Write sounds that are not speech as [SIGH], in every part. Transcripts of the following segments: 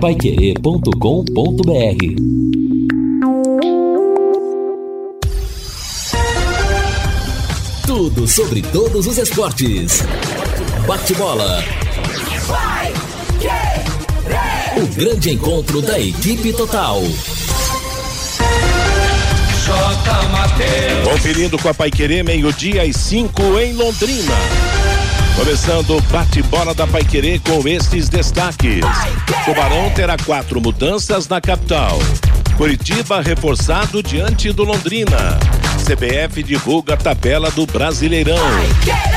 paiquerê.com.br Tudo sobre todos os esportes. Bate-bola. O grande encontro da equipe total. Conferindo com a Paiquerê, meio-dia e cinco em Londrina. Começando o bate-bola da Paiquerê com estes destaques. Tubarão terá quatro mudanças na capital. Curitiba reforçado diante do Londrina. CBF divulga a tabela do Brasileirão.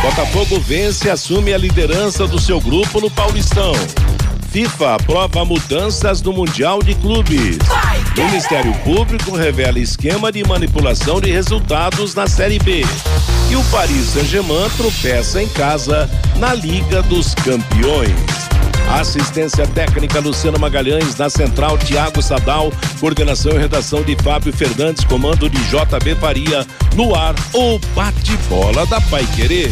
Botafogo vence e assume a liderança do seu grupo no Paulistão. FIFA aprova mudanças no Mundial de Clubes. Ministério Público revela esquema de manipulação de resultados na Série B. E o Paris Saint-Germain tropeça em casa na Liga dos Campeões. Assistência técnica Luciano Magalhães, na central Tiago Sadal, coordenação e redação de Fábio Fernandes, comando de JB Faria, no ar o bate-bola da Pai Querer.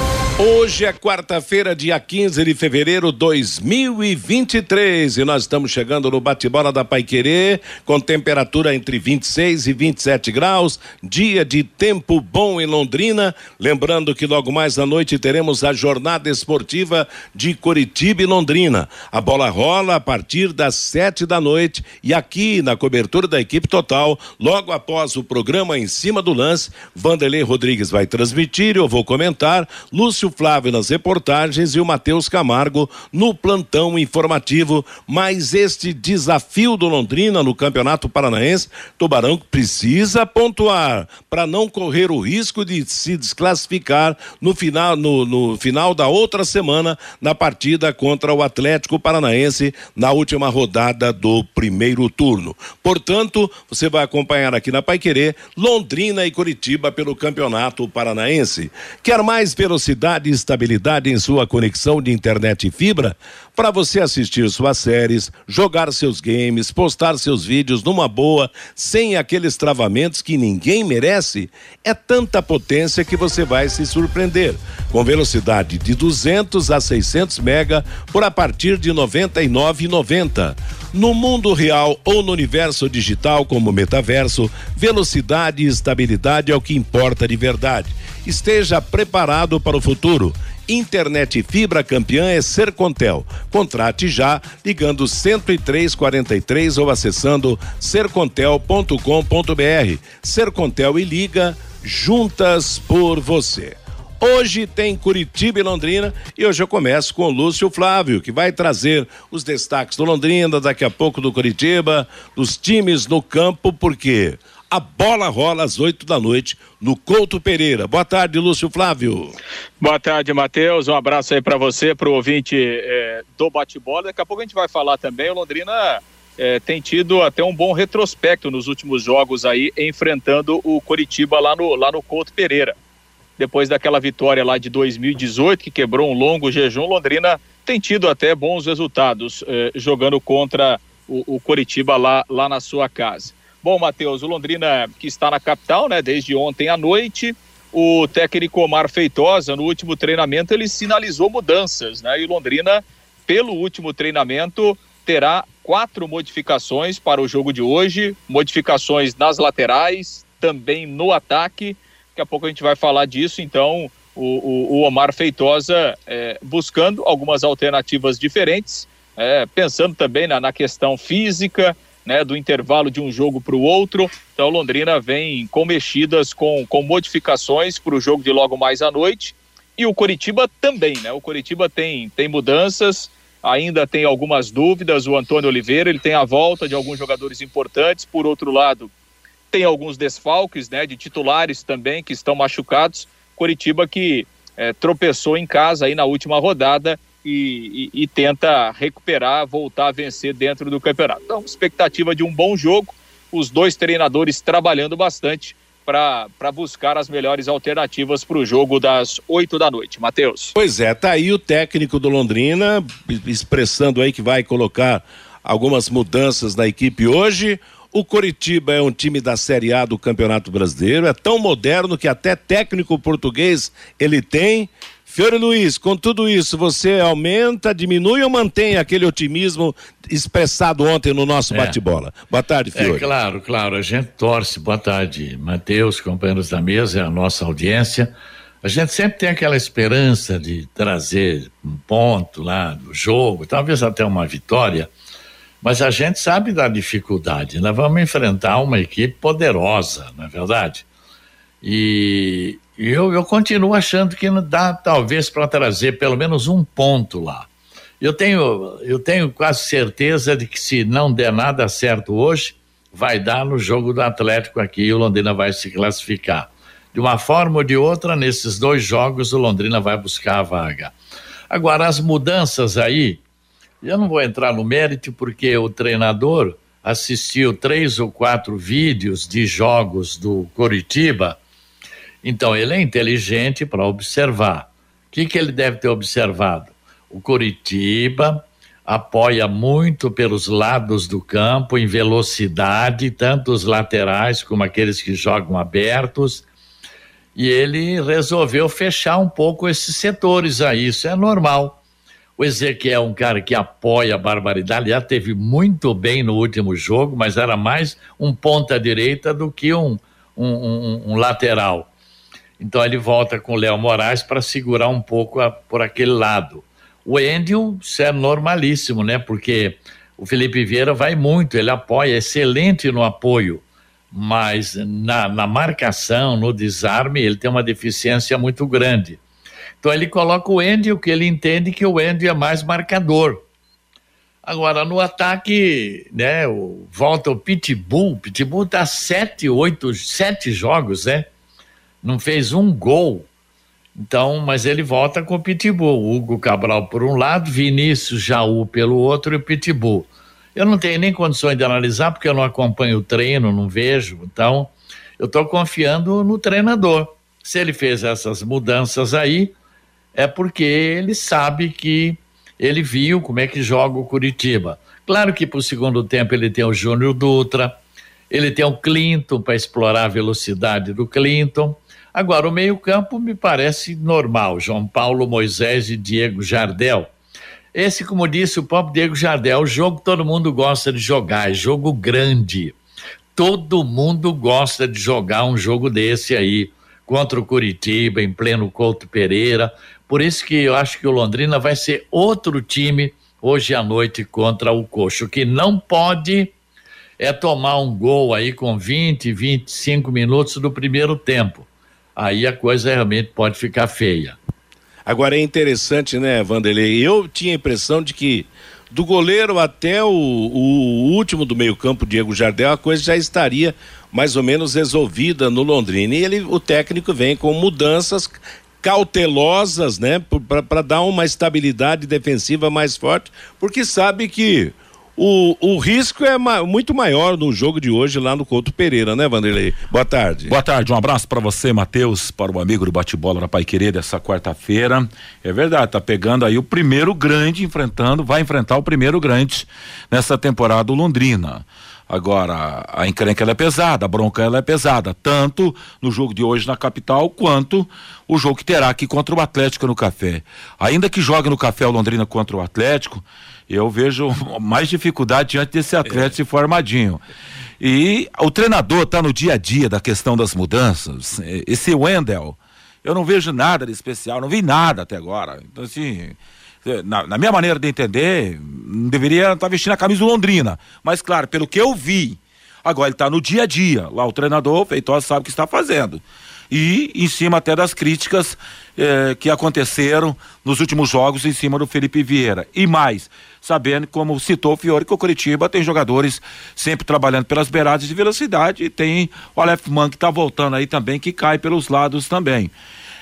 Hoje é quarta-feira, dia 15 de fevereiro de 2023 e nós estamos chegando no bate-bola da Paiquerê com temperatura entre 26 e 27 graus, dia de tempo bom em Londrina. Lembrando que logo mais à noite teremos a jornada esportiva de Curitiba e Londrina. A bola rola a partir das sete da noite e aqui na cobertura da equipe total, logo após o programa em cima do lance, Vanderlei Rodrigues vai transmitir, eu vou comentar, Lúcio Flávio nas reportagens e o Matheus Camargo no plantão informativo. Mas este desafio do Londrina no Campeonato Paranaense, Tubarão precisa pontuar para não correr o risco de se desclassificar no final, no, no final da outra semana na partida contra o Atlético Paranaense na última rodada do primeiro turno. Portanto, você vai acompanhar aqui na Paiquerê Londrina e Curitiba pelo Campeonato Paranaense. Quer mais velocidade e estabilidade em sua conexão de internet e fibra? Para você assistir suas séries, jogar seus games, postar seus vídeos numa boa, sem aqueles travamentos que ninguém merece, é tanta potência que você vai se surpreender. Com velocidade de 200 a 600 mega por a partir de 99,90. No mundo real ou no universo digital como metaverso, velocidade e estabilidade é o que importa de verdade. Esteja preparado para o futuro. Internet fibra campeã é Sercontel. Contrate já ligando 10343 ou acessando sercontel.com.br. Sercontel e liga juntas por você. Hoje tem Curitiba e Londrina e hoje eu começo com o Lúcio Flávio, que vai trazer os destaques do Londrina, daqui a pouco do Curitiba, dos times no campo, porque a bola rola às 8 da noite no Couto Pereira. Boa tarde, Lúcio Flávio. Boa tarde, Matheus. Um abraço aí para você, para o ouvinte é, do bate-bola. Daqui a pouco a gente vai falar também. O Londrina é, tem tido até um bom retrospecto nos últimos jogos aí, enfrentando o Coritiba lá no, lá no Couto Pereira depois daquela vitória lá de 2018, que quebrou um longo jejum, Londrina tem tido até bons resultados eh, jogando contra o, o Coritiba lá, lá na sua casa. Bom, Matheus, o Londrina que está na capital, né, desde ontem à noite, o técnico Omar Feitosa, no último treinamento, ele sinalizou mudanças, né, e Londrina, pelo último treinamento, terá quatro modificações para o jogo de hoje, modificações nas laterais, também no ataque, Daqui a pouco a gente vai falar disso, então o, o, o Omar Feitosa é, buscando algumas alternativas diferentes, é, pensando também na, na questão física, né, do intervalo de um jogo para o outro. Então Londrina vem com mexidas, com, com modificações para o jogo de logo mais à noite. E o Coritiba também, né? O Coritiba tem, tem mudanças, ainda tem algumas dúvidas. O Antônio Oliveira ele tem a volta de alguns jogadores importantes. Por outro lado, tem alguns desfalques, né, de titulares também que estão machucados. Coritiba que é, tropeçou em casa aí na última rodada e, e, e, tenta recuperar, voltar a vencer dentro do campeonato. Então, expectativa de um bom jogo, os dois treinadores trabalhando bastante para buscar as melhores alternativas para o jogo das 8 da noite. Matheus. Pois é, tá aí o técnico do Londrina expressando aí que vai colocar algumas mudanças na equipe hoje O Coritiba é um time da Série A do Campeonato Brasileiro, é tão moderno que até técnico português ele tem. Fiore Luiz, com tudo isso, você aumenta, diminui ou mantém aquele otimismo expressado ontem no nosso é. bate-bola? Boa tarde, Fiore. É claro, claro, a gente torce. Boa tarde, Matheus, companheiros da mesa, a nossa audiência. A gente sempre tem aquela esperança de trazer um ponto lá do jogo, talvez até uma vitória, mas a gente sabe da dificuldade. Nós vamos enfrentar uma equipe poderosa, não é verdade? E eu, eu continuo achando que não dá, talvez, para trazer pelo menos um ponto lá. Eu tenho, eu tenho quase certeza de que se não der nada certo hoje, vai dar no jogo do Atlético aqui e o Londrina vai se classificar de uma forma ou de outra, nesses dois jogos, o Londrina vai buscar a vaga. Agora, as mudanças aí, eu não vou entrar no mérito, porque o treinador assistiu três ou quatro vídeos de jogos do Coritiba, então ele é inteligente para observar. O que, que ele deve ter observado? O Coritiba apoia muito pelos lados do campo, em velocidade, tanto os laterais como aqueles que jogam abertos e ele resolveu fechar um pouco esses setores aí, isso é normal. O Ezequiel é um cara que apoia a barbaridade, já teve muito bem no último jogo, mas era mais um ponta-direita do que um, um, um, um, lateral. Então ele volta com o Léo Moraes para segurar um pouco a, por aquele lado. O Endil, isso é normalíssimo, né? Porque o Felipe Vieira vai muito, ele apoia, é excelente no apoio mas na, na marcação, no desarme, ele tem uma deficiência muito grande. Então ele coloca o Andy, o que ele entende que o Andy é mais marcador. Agora, no ataque, né, volta o Pitbull, Pitbull tá sete, oito, sete jogos, né? Não fez um gol. Então, mas ele volta com o Pitbull. Hugo Cabral por um lado, Vinícius Jaú pelo outro e o Pitbull. Eu não tenho nem condições de analisar, porque eu não acompanho o treino, não vejo. Então, eu estou confiando no treinador. Se ele fez essas mudanças aí, é porque ele sabe que ele viu como é que joga o Curitiba. Claro que para o segundo tempo ele tem o Júnior Dutra, ele tem o Clinton para explorar a velocidade do Clinton. Agora, o meio-campo me parece normal: João Paulo, Moisés e Diego Jardel. Esse, como disse o próprio Diego Jardel, jogo que todo mundo gosta de jogar, é jogo grande. Todo mundo gosta de jogar um jogo desse aí, contra o Curitiba, em pleno Couto Pereira. Por isso que eu acho que o Londrina vai ser outro time hoje à noite contra o Coxo, que não pode é tomar um gol aí com 20, 25 minutos do primeiro tempo. Aí a coisa realmente pode ficar feia. Agora é interessante, né, Vanderlei? Eu tinha a impressão de que do goleiro até o, o último do meio-campo, Diego Jardel, a coisa já estaria mais ou menos resolvida no Londrina. E ele, o técnico vem com mudanças cautelosas, né, para dar uma estabilidade defensiva mais forte, porque sabe que o, o risco é ma muito maior no jogo de hoje lá no Couto Pereira, né, Vanderlei? Boa tarde. Boa tarde, um abraço para você, Matheus, para o amigo do bate-bola da Pai Querer dessa quarta-feira. É verdade, tá pegando aí o primeiro grande enfrentando, vai enfrentar o primeiro grande nessa temporada Londrina. Agora, a encrenca é pesada, a bronca é pesada, tanto no jogo de hoje na capital, quanto o jogo que terá aqui contra o Atlético no Café. Ainda que jogue no Café o Londrina contra o Atlético, eu vejo mais dificuldade diante desse é. se for armadinho. E o treinador está no dia a dia da questão das mudanças. Esse Wendel, eu não vejo nada de especial, não vi nada até agora. Então, assim, na, na minha maneira de entender, deveria estar tá vestindo a camisa Londrina. Mas, claro, pelo que eu vi, agora ele está no dia a dia. Lá o treinador, o Feitosa, sabe o que está fazendo. E em cima até das críticas eh, que aconteceram nos últimos jogos em cima do Felipe Vieira. E mais, sabendo, como citou o Fiore, que o Curitiba tem jogadores sempre trabalhando pelas beiradas de velocidade e tem o Aleph Man que está voltando aí também, que cai pelos lados também.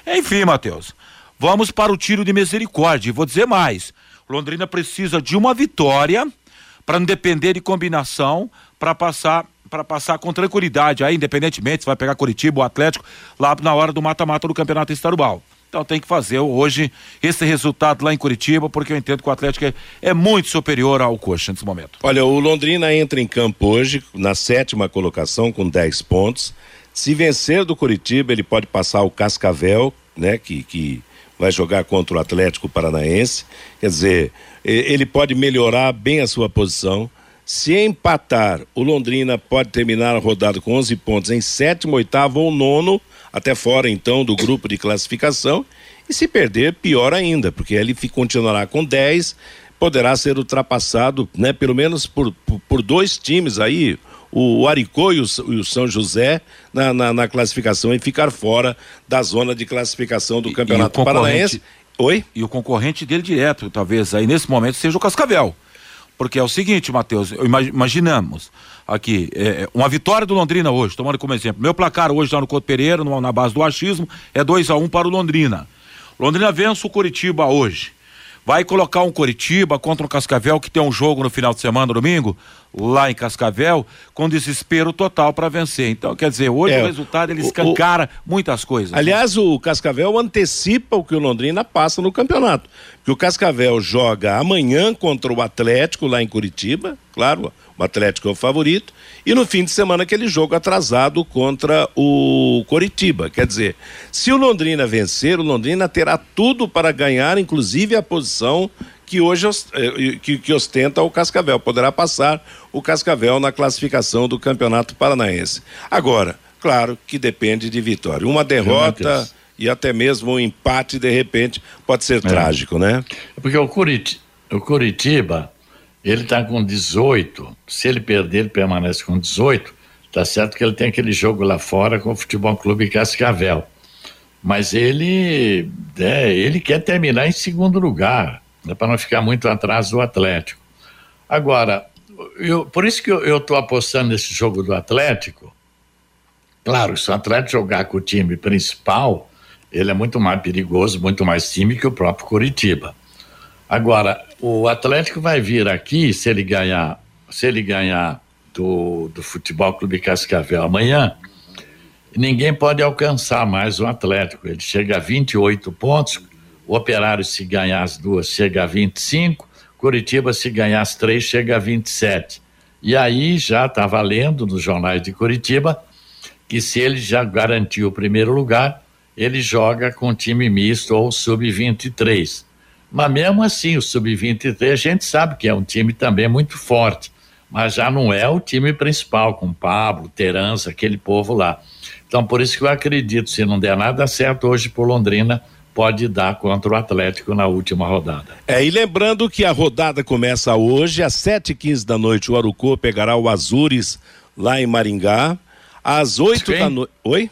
Enfim, Matheus, Vamos para o tiro de misericórdia. Vou dizer mais: Londrina precisa de uma vitória para não depender de combinação para passar para passar com tranquilidade aí, independentemente se vai pegar Curitiba ou Atlético lá na hora do mata-mata do Campeonato Estadual. Então tem que fazer hoje esse resultado lá em Curitiba, porque eu entendo que o Atlético é, é muito superior ao Coxa nesse momento. Olha, o Londrina entra em campo hoje na sétima colocação com 10 pontos. Se vencer do Curitiba, ele pode passar o Cascavel, né, que, que vai jogar contra o Atlético Paranaense. Quer dizer, ele pode melhorar bem a sua posição. Se empatar, o Londrina pode terminar a rodada com 11 pontos em sétimo, oitavo ou nono até fora então do grupo de classificação. E se perder, pior ainda, porque ele continuará com 10, poderá ser ultrapassado, né, pelo menos por, por, por dois times aí, o Aricô e o, e o São José na, na, na, classificação e ficar fora da zona de classificação do Campeonato Paranaense. Oi? E o concorrente dele direto, talvez aí nesse momento, seja o Cascavel. Porque é o seguinte, Matheus, imaginamos aqui, é, é, uma vitória do Londrina hoje, tomando como exemplo. Meu placar hoje lá no Couto Pereira, no, na base do achismo, é 2 a 1 um para o Londrina. Londrina vence o Curitiba hoje. Vai colocar um Curitiba contra o Cascavel, que tem um jogo no final de semana, domingo, lá em Cascavel, com desespero total para vencer. Então, quer dizer, hoje é, o resultado ele escancara o, muitas coisas. Né? Aliás, né? o Cascavel antecipa o que o Londrina passa no campeonato. Que o Cascavel joga amanhã contra o Atlético lá em Curitiba, claro, o Atlético é o favorito, e no fim de semana aquele jogo atrasado contra o Coritiba. Quer dizer, se o Londrina vencer, o Londrina terá tudo para ganhar, inclusive a posição que hoje eh, que, que, ostenta o Cascavel. Poderá passar o Cascavel na classificação do Campeonato Paranaense. Agora, claro que depende de vitória. Uma derrota e até mesmo um empate, de repente, pode ser é. trágico, né? Porque o, Curit o Curitiba ele está com 18. Se ele perder, ele permanece com 18. Tá certo que ele tem aquele jogo lá fora com o Futebol Clube Cascavel. Mas ele, é, ele quer terminar em segundo lugar, né, para não ficar muito atrás do Atlético. Agora, eu, por isso que eu estou apostando nesse jogo do Atlético. Claro, se o Atlético jogar com o time principal, ele é muito mais perigoso, muito mais time que o próprio Curitiba. Agora, o Atlético vai vir aqui, se ele ganhar, se ele ganhar do, do Futebol Clube Cascavel amanhã, ninguém pode alcançar mais o Atlético. Ele chega a 28 pontos, o Operário, se ganhar as duas, chega a 25, Curitiba, se ganhar as três, chega a 27. E aí já está valendo nos jornais de Curitiba que se ele já garantiu o primeiro lugar, ele joga com time misto ou sub-23. Mas mesmo assim, o Sub-23 a gente sabe que é um time também muito forte, mas já não é o time principal, com Pablo, Terança, aquele povo lá. Então, por isso que eu acredito, se não der nada certo hoje por Londrina, pode dar contra o Atlético na última rodada. É, e lembrando que a rodada começa hoje, às sete e quinze da noite, o Arucô pegará o Azures lá em Maringá. Às oito da noite. Oi?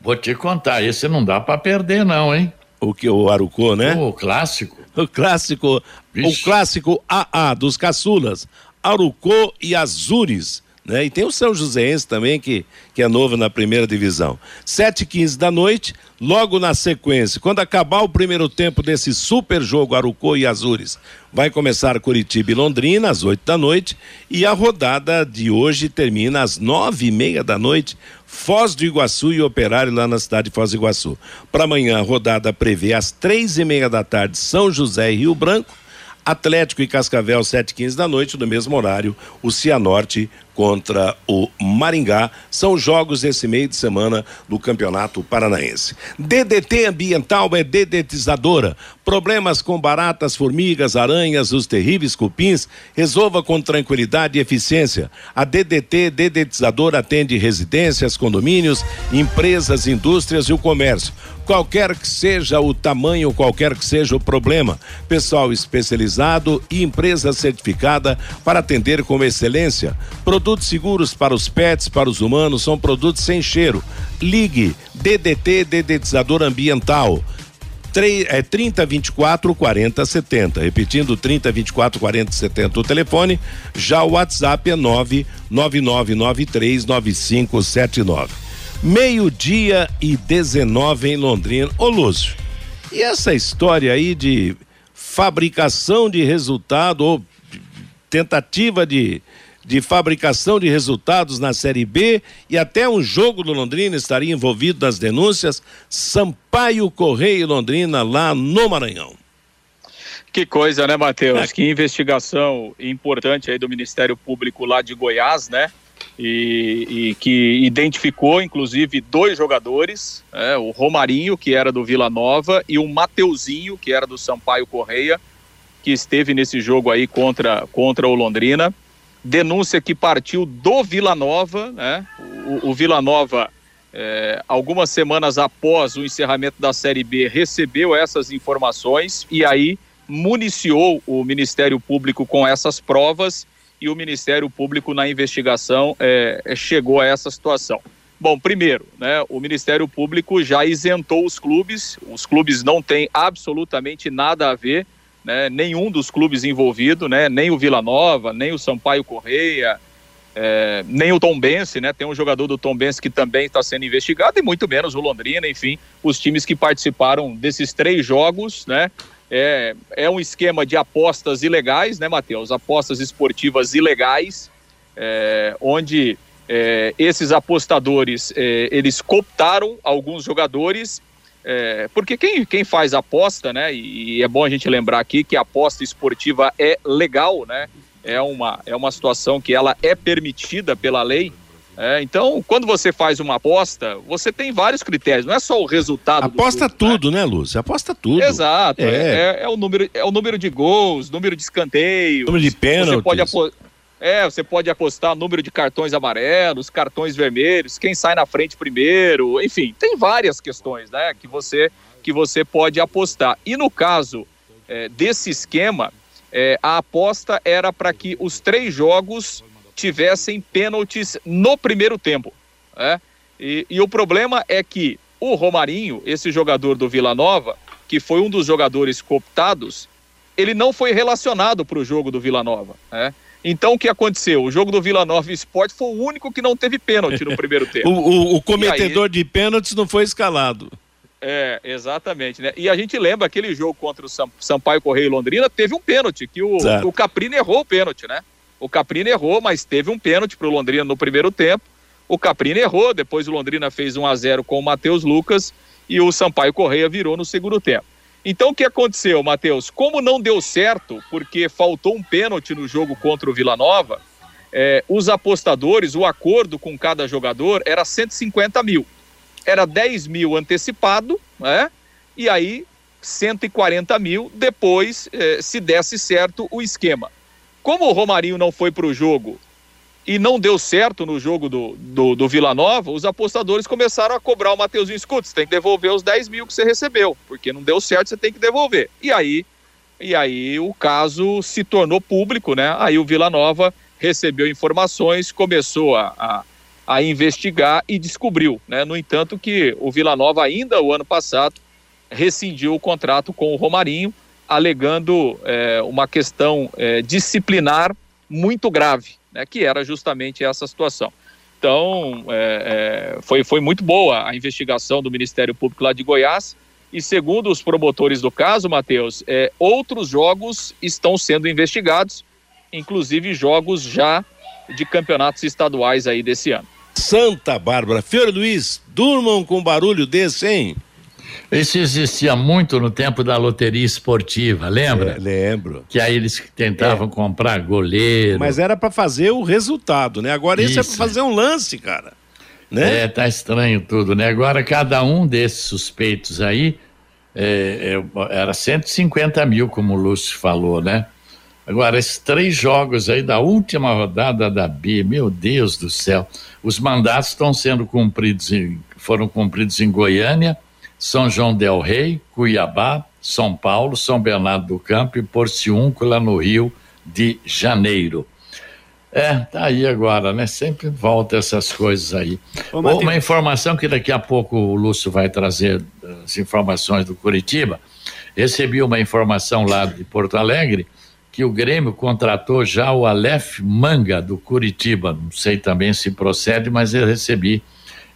Vou te contar, esse não dá para perder, não, hein? O que o Arucô, né? O clássico. O clássico, Vixe. o clássico AA dos caçulas, Arucô e Azures. Né? E tem o São Joséense também, que, que é novo na primeira divisão. Sete e quinze da noite, logo na sequência, quando acabar o primeiro tempo desse super jogo Arucô e Azures, vai começar Curitiba e Londrina às oito da noite e a rodada de hoje termina às nove e meia da noite, Foz do Iguaçu e Operário lá na cidade de Foz do Iguaçu. Para amanhã a rodada prevê às três e meia da tarde São José e Rio Branco, Atlético e Cascavel, 7h15 da noite, no mesmo horário, o Cianorte contra o Maringá. São jogos desse meio de semana do Campeonato Paranaense. DDT Ambiental é dedetizadora. Problemas com baratas, formigas, aranhas, os terríveis cupins, resolva com tranquilidade e eficiência. A DDT Dedetizadora atende residências, condomínios, empresas, indústrias e o comércio qualquer que seja o tamanho, qualquer que seja o problema. Pessoal especializado e empresa certificada para atender com excelência. Produtos seguros para os pets, para os humanos, são produtos sem cheiro. Ligue DDT Dedetizador Ambiental. 3, é 30 24 40 70. Repetindo, 30 24 40 70 o telefone. Já o WhatsApp é 99993 9579 meio-dia e 19 em Londrina. Ô Lúcio, e essa história aí de fabricação de resultado ou tentativa de, de fabricação de resultados na Série B e até um jogo do Londrina estaria envolvido nas denúncias. Sampaio Correia e Londrina lá no Maranhão. Que coisa, né, Matheus? É. Que investigação importante aí do Ministério Público lá de Goiás, né? E, e que identificou, inclusive, dois jogadores, é, o Romarinho, que era do Vila Nova, e o Mateuzinho, que era do Sampaio Correia, que esteve nesse jogo aí contra, contra o Londrina. Denúncia que partiu do Vila Nova, né? O, o Vila Nova, é, algumas semanas após o encerramento da Série B, recebeu essas informações e aí municiou o Ministério Público com essas provas e o Ministério Público na investigação é, é, chegou a essa situação. Bom, primeiro, né, o Ministério Público já isentou os clubes, os clubes não têm absolutamente nada a ver, né, nenhum dos clubes envolvido, né, nem o Vila Nova, nem o Sampaio Correia, é, nem o Tombense, né, tem um jogador do Tombense que também está sendo investigado, e muito menos o Londrina, enfim, os times que participaram desses três jogos, né, é, é um esquema de apostas ilegais, né, Matheus? Apostas esportivas ilegais, é, onde é, esses apostadores é, eles cooptaram alguns jogadores, é, porque quem, quem faz aposta, né? E, é bom a gente lembrar aqui que a aposta esportiva é legal, né? É uma, é uma situação que ela é permitida pela lei. É, então, quando você faz uma aposta, você tem vários critérios, não é só o resultado. Aposta jogo, tudo, né, né Lúcio? Aposta tudo. Exato. É. É, é. o número, é o número de gols, número de escanteio. Número de pênaltis. Você pode apostar. É, você pode apostar número de cartões amarelos, cartões vermelhos, quem sai na frente primeiro, enfim, tem várias questões, né, que você que você pode apostar. E no caso é, desse esquema, é, a aposta era para que os três jogos tivessem pênaltis no primeiro tempo. Né? E, e, o problema é que o Romarinho, esse jogador do Vila Nova, que foi um dos jogadores cooptados, ele não foi relacionado para o jogo do Vila Nova. Né? Então o que aconteceu? O jogo do Vila Nova Esporte foi o único que não teve pênalti no [LAUGHS] primeiro tempo. o, o, o, cometedor aí... de pênaltis não foi escalado. É, exatamente, né? E a gente lembra aquele jogo contra o Sampaio Correia e Londrina, teve um pênalti, que o, o Caprini errou o pênalti, né? O Caprino errou, mas teve um pênalti para o Londrina no primeiro tempo. O Caprino errou, depois o Londrina fez 1 a 0 com o Matheus Lucas e o Sampaio Correia virou no segundo tempo. Então o que aconteceu, Matheus? Como não deu certo, porque faltou um pênalti no jogo contra o Vila Nova, é, os apostadores, o acordo com cada jogador era 150 mil. Era 10 mil antecipado, né? E aí 140 mil depois, é, se desse certo o esquema. Como o Romarinho não foi para o jogo e não deu certo no jogo do, do, do, Vila Nova, os apostadores começaram a cobrar o Mateuzinho, escuta, tem que devolver os 10 mil que você recebeu, porque não deu certo, você tem que devolver. E aí, e aí o caso se tornou público, né? Aí o Vila Nova recebeu informações, começou a, a, a investigar e descobriu, né? No entanto que o Vila Nova ainda o ano passado rescindiu o contrato com o Romarinho, alegando é, uma questão é, disciplinar muito grave, né, que era justamente essa situação. Então, é, é, foi, foi muito boa a investigação do Ministério Público lá de Goiás. E segundo os promotores do caso, Matheus, é, outros jogos estão sendo investigados, inclusive jogos já de campeonatos estaduais aí desse ano. Santa Bárbara. Fiore Luiz, durmam com barulho desse, hein? Isso existia muito no tempo da loteria esportiva, lembra? É, lembro. Que aí eles tentavam é. comprar goleiro. Mas era para fazer o resultado, né? Agora isso, é para fazer um lance, cara. Né? É, tá estranho tudo, né? Agora cada um desses suspeitos aí é, é, era 150 mil, como o Lúcio falou, né? Agora, esses três jogos aí da última rodada da B, meu Deus do céu, os mandatos estão sendo cumpridos, em, foram cumpridos em Goiânia, são João del Rei, Cuiabá, São Paulo, São Bernardo do Campo e Porciúncula no Rio de Janeiro. É, tá aí agora, né? Sempre volta essas coisas aí. Ô, Uma informação que daqui a pouco o Lúcio vai trazer as informações do Curitiba. Recebi uma informação lá de Porto Alegre que o Grêmio contratou já o Aleph Manga do Curitiba. Não sei também se procede, mas eu recebi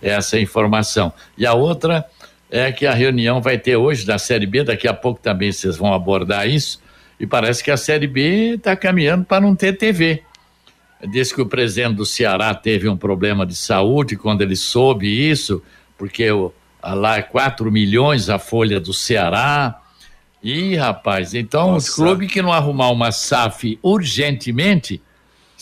essa informação. E a outra é que a reunião vai ter hoje da Série B, daqui a pouco também vocês vão abordar isso, e parece que a Série B está caminhando para não ter TV. Diz que o presidente do Ceará teve um problema de saúde quando ele soube isso, porque o, lá é 4 milhões a folha do Ceará. Ih, rapaz, então Nossa. o clube que não arrumar uma SAF urgentemente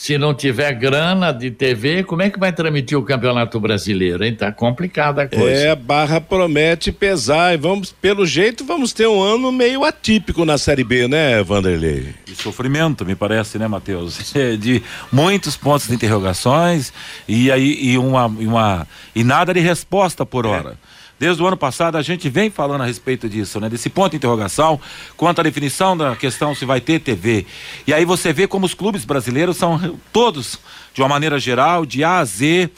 se não tiver grana de TV, como é que vai transmitir o Campeonato Brasileiro, hein? Tá complicada a coisa. É, barra promete pesar e vamos, pelo jeito, vamos ter um ano meio atípico na Série B, né, Vanderlei? De sofrimento, me parece, né, Matheus? [LAUGHS] De muitos pontos de interrogações e aí e uma, e uma e nada de resposta por hora. É. Desde o ano passado a gente vem falando a respeito disso, né? Desse ponto de interrogação quanto à definição da questão se vai ter TV. E aí você vê como os clubes brasileiros são todos, de uma maneira geral, de A a Z,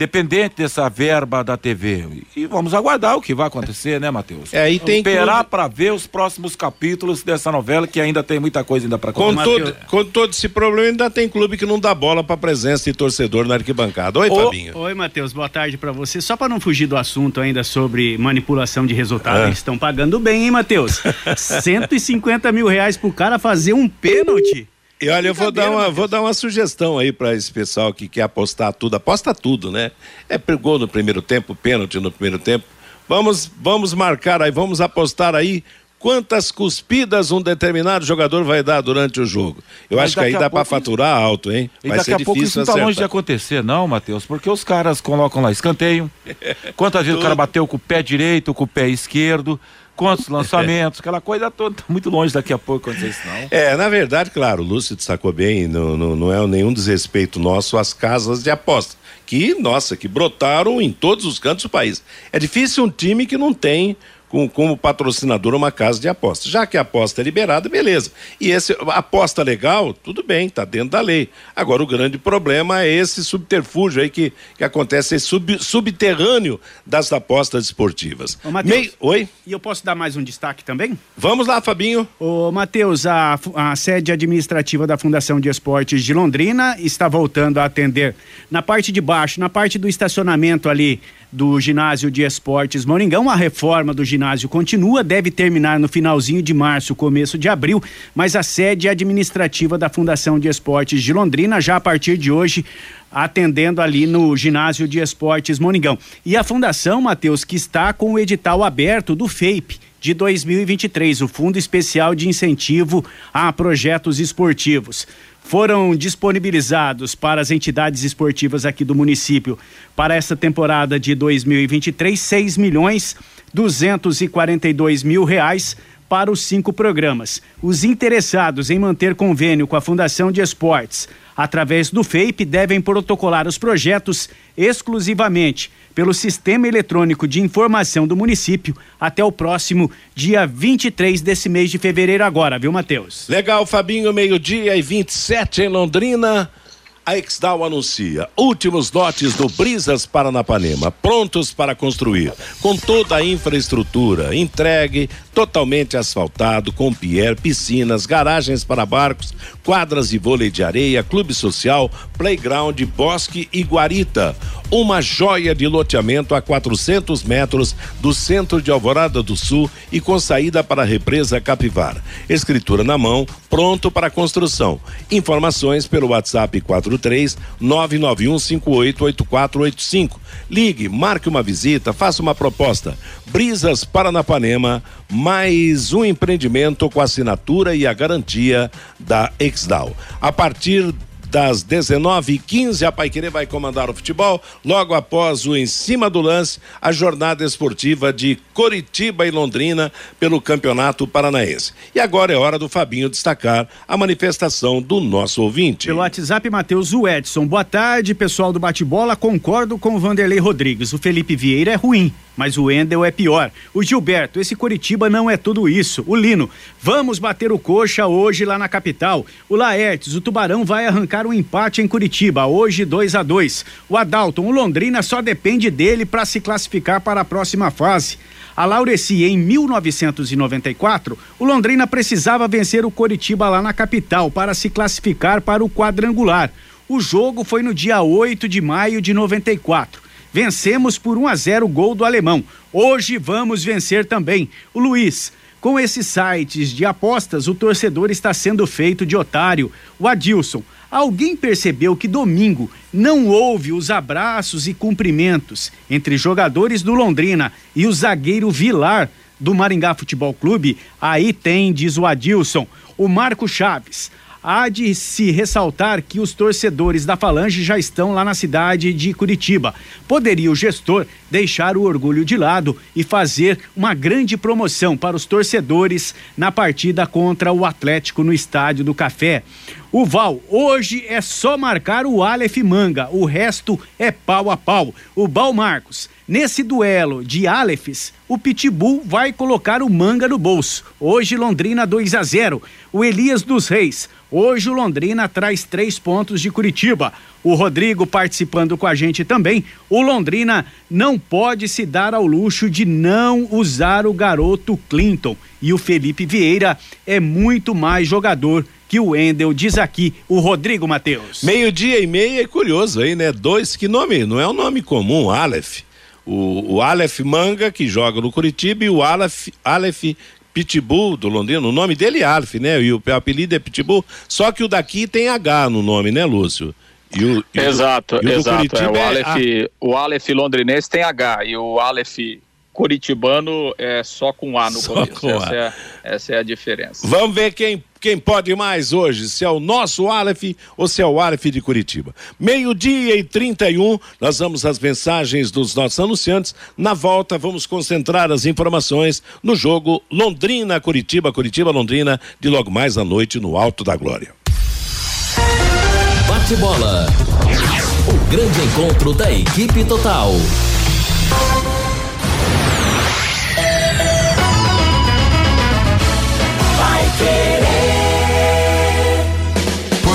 dependente dessa verba da TV. E vamos aguardar o que vai acontecer, né, Matheus? É, e tem esperar para ver os próximos capítulos dessa novela que ainda tem muita coisa ainda para acontecer. Com todo, com todo esse problema ainda tem clube que não dá bola para presença de torcedor na arquibancada. Oi, Ô, Fabinho. Oi, Matheus, boa tarde para você. Só para não fugir do assunto ainda sobre manipulação de resultado, é. eles estão pagando bem, hein, Matheus? [LAUGHS] 150 mil reais pro cara fazer um pênalti. E olha, eu vou dar, uma, vou dar uma sugestão aí para esse pessoal que quer apostar tudo. Aposta tudo, né? É gol no primeiro tempo, pênalti no primeiro tempo. Vamos, vamos marcar aí, vamos apostar aí quantas cuspidas um determinado jogador vai dar durante o jogo. Eu Mas acho que aí dá para faturar alto, hein? Vai e daqui a pouco isso não tá longe de acontecer, não, Matheus, porque os caras colocam lá escanteio. [LAUGHS] Quantas vezes o cara bateu com o pé direito, com o pé esquerdo quantos [LAUGHS] lançamentos, aquela coisa toda. Tá muito longe daqui a pouco acontecer isso, não. É, na verdade, claro, o Lúcio destacou bem, não, não, não é nenhum desrespeito nosso às casas de aposta. Que, nossa, que brotaram em todos os cantos do país. É difícil um time que não tem com, como patrocinador uma casa de aposta. Já que a aposta é liberada, beleza. E esse aposta legal, tudo bem, está dentro da lei. Agora o grande problema é esse subterfúgio aí que, que acontece, esse sub, subterrâneo das apostas esportivas. Ô, Mateus, Mei... Oi? E eu posso dar mais um destaque também? Vamos lá, Fabinho. Ô, Matheus, a, a sede administrativa da Fundação de Esportes de Londrina está voltando a atender na parte de baixo, na parte do estacionamento ali do ginásio de esportes Moringão. A reforma do ginásio continua, deve terminar no finalzinho de março, começo de abril, mas a sede administrativa da Fundação de Esportes de Londrina já a partir de hoje atendendo ali no ginásio de esportes Moningão. E a fundação, Matheus, que está com o edital aberto do FEIP de 2023, o Fundo Especial de Incentivo a Projetos Esportivos foram disponibilizados para as entidades esportivas aqui do município para essa temporada de 2023 6 milhões 242 mil reais para os cinco programas. Os interessados em manter convênio com a Fundação de Esportes através do FEIP devem protocolar os projetos exclusivamente pelo Sistema Eletrônico de Informação do município até o próximo dia 23 desse mês de fevereiro agora, viu, Matheus? Legal, Fabinho, meio-dia e 27 em Londrina. A Exdal anuncia últimos lotes do Brisas Paranapanema, prontos para construir, com toda a infraestrutura entregue, totalmente asfaltado, com pier, piscinas, garagens para barcos, quadras de vôlei de areia, clube social, playground, bosque e guarita. Uma joia de loteamento a 400 metros do centro de Alvorada do Sul e com saída para a represa Capivara. Escritura na mão, pronto para construção. Informações pelo WhatsApp 43 991 588485. Ligue, marque uma visita, faça uma proposta. Brisas Paranapanema, mais um empreendimento com assinatura e a garantia da Exdal. A partir das 19h15, a Paiquerê vai comandar o futebol. Logo após o Em Cima do Lance, a jornada esportiva de Coritiba e Londrina pelo Campeonato Paranaense. E agora é hora do Fabinho destacar a manifestação do nosso ouvinte. Pelo WhatsApp, Matheus Edson. Boa tarde, pessoal do bate-bola. Concordo com o Vanderlei Rodrigues. O Felipe Vieira é ruim mas o Endel é pior. O Gilberto, esse Coritiba não é tudo isso. O Lino, vamos bater o coxa hoje lá na capital. O Laertes, o Tubarão vai arrancar um empate em Curitiba, hoje 2 a 2 O Adalton, o Londrina só depende dele para se classificar para a próxima fase. A Laureci, em 1994, o Londrina precisava vencer o Coritiba lá na capital para se classificar para o quadrangular. O jogo foi no dia 8 de maio de 94. Vencemos por 1 a 0 o gol do alemão. Hoje vamos vencer também. O Luiz. Com esses sites de apostas, o torcedor está sendo feito de otário. O Adilson. Alguém percebeu que domingo não houve os abraços e cumprimentos entre jogadores do Londrina e o zagueiro Vilar do Maringá Futebol Clube? Aí tem, diz o Adilson, o Marco Chaves há de se ressaltar que os torcedores da Falange já estão lá na cidade de Curitiba. Poderia o gestor deixar o orgulho de lado e fazer uma grande promoção para os torcedores na partida contra o Atlético no Estádio do Café. O Val, hoje é só marcar o Aleph Manga, o resto é pau a pau. O Bal Marcos, nesse duelo de Alephs, o Pitbull vai colocar o Manga no bolso. Hoje Londrina 2 a 0. O Elias dos Reis, Hoje o Londrina traz três pontos de Curitiba. O Rodrigo participando com a gente também. O Londrina não pode se dar ao luxo de não usar o garoto Clinton. E o Felipe Vieira é muito mais jogador que o Endel, diz aqui o Rodrigo Matheus. Meio-dia e meia é curioso aí, né? Dois, que nome? Não é um nome comum, Aleph. O, o Aleph Manga, que joga no Curitiba, e o Aleph, Aleph Pitbull do Londrina, o nome dele é Alf, né? E o apelido é Pitbull, só que o daqui tem H no nome, né, Lúcio? E o, e exato, o, exato. É, o, é Aleph, é o Aleph londrinense tem H e o Aleph curitibano é só com A no só começo. Essa é, essa, é, a diferença. Vamos ver quem, quem pode mais hoje, se é o nosso Aleph ou se é o Aleph de Curitiba. Meio-dia e 31, nós vamos às mensagens dos nossos anunciantes. Na volta, vamos concentrar as informações no jogo Londrina-Curitiba, Curitiba-Londrina, de logo mais à noite no Alto da Glória. Bate bola. O grande encontro da equipe total.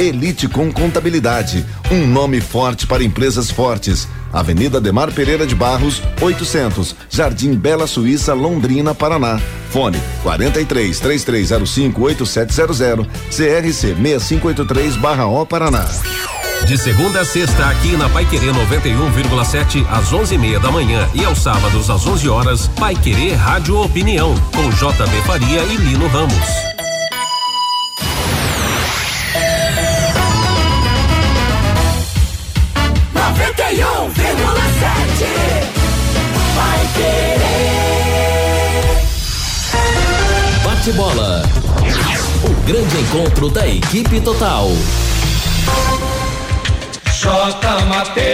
Elite com Contabilidade, um nome forte para empresas fortes. Avenida Demar Pereira de Barros, 800, Jardim Bela Suíça, Londrina, Paraná. Fone 43 3305 8700, CRC 6583/O Paraná. De segunda a sexta, aqui na Pai Querer 91,7 às 11:30 da manhã e aos sábados às 11 horas, Pai Querer Rádio Opinião com JB Faria e Lino Ramos. Vai querer. Bate bola. O grande encontro da equipe total.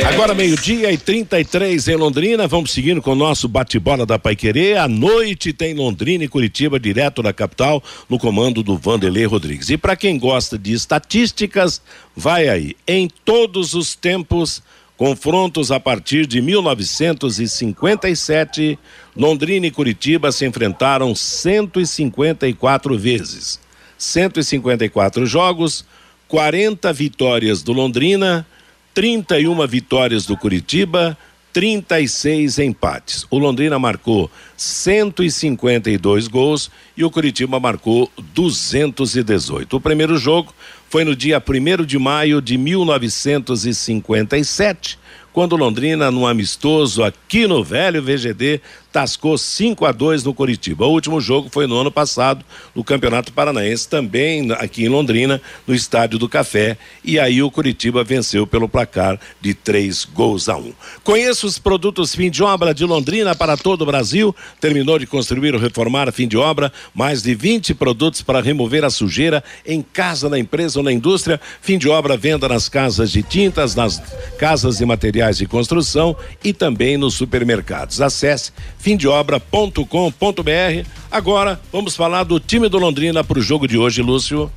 Agora meio-dia e 33 em Londrina, vamos seguindo com o nosso bate-bola da Paiquerê. À noite tem Londrina e Curitiba, direto da capital, no comando do Vanderlei Rodrigues. E para quem gosta de estatísticas, vai aí. Em todos os tempos, Confrontos a partir de 1957, Londrina e Curitiba se enfrentaram 154 vezes. 154 jogos, 40 vitórias do Londrina, 31 vitórias do Curitiba, 36 empates. O Londrina marcou 152 gols e o Curitiba marcou 218. O primeiro jogo foi no dia 1 de maio de 1957, quando Londrina, num amistoso aqui no velho VGD, tascou 5 a 2 no Curitiba. O último jogo foi no ano passado, no Campeonato Paranaense, também aqui em Londrina, no Estádio do Café, e aí o Curitiba venceu pelo placar de três gols a um. Conheça os produtos fim de obra de Londrina para todo o Brasil. Terminou de construir ou reformar fim de obra, mais de 20 produtos para remover a sujeira em casa, na empresa ou na indústria. Fim de obra venda nas casas de tintas, nas casas de materiais de construção e também nos supermercados. Acesse fimdeobra.com.br. Agora vamos falar do time do Londrina para o jogo de hoje, Lúcio.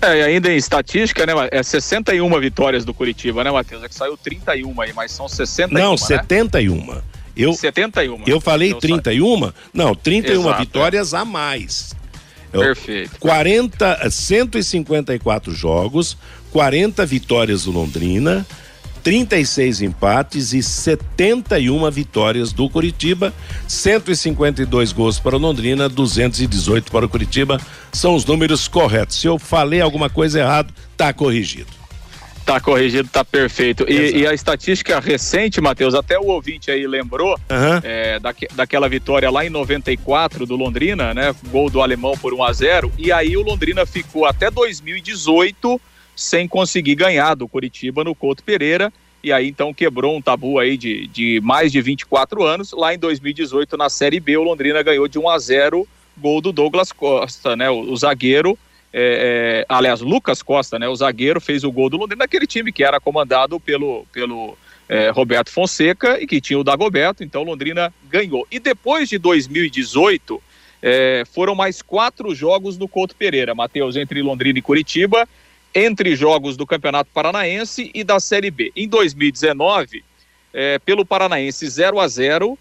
É, e ainda em estatística, né? É 61 vitórias do Curitiba, né, Matheus? É que saiu 31 aí, mas são 61. Não, né? 71. Eu, 71. Eu falei então, 31? Não, 31 Exato, vitórias é. a mais. Perfeito. 40, 154 jogos, 40 vitórias do Londrina, 36 empates e 71 vitórias do Curitiba, 152 gols para o Londrina, 218 para o Curitiba. São os números corretos. Se eu falei alguma coisa errado, tá corrigido. Tá corrigido, tá perfeito. E, e, a estatística recente, Matheus, até o ouvinte aí lembrou uhum. é, da, daquela vitória lá em 94 do Londrina, né? Gol do alemão por 1 a 0 E aí o Londrina ficou até 2018 sem conseguir ganhar do Curitiba no Couto Pereira. E aí então quebrou um tabu aí de, de mais de 24 anos. Lá em 2018, na Série B, o Londrina ganhou de 1 a 0 gol do Douglas Costa, né? O, o zagueiro. É, é, aliás, Lucas Costa, né? O zagueiro fez o gol do Londrina naquele time que era comandado pelo, pelo é, Roberto Fonseca e que tinha o Dagoberto, então Londrina ganhou. E depois de 2018, é, foram mais quatro jogos no Couto Pereira, Matheus, entre Londrina e Curitiba entre jogos do Campeonato Paranaense e da Série B. Em 2019, é, pelo Paranaense 0 a 0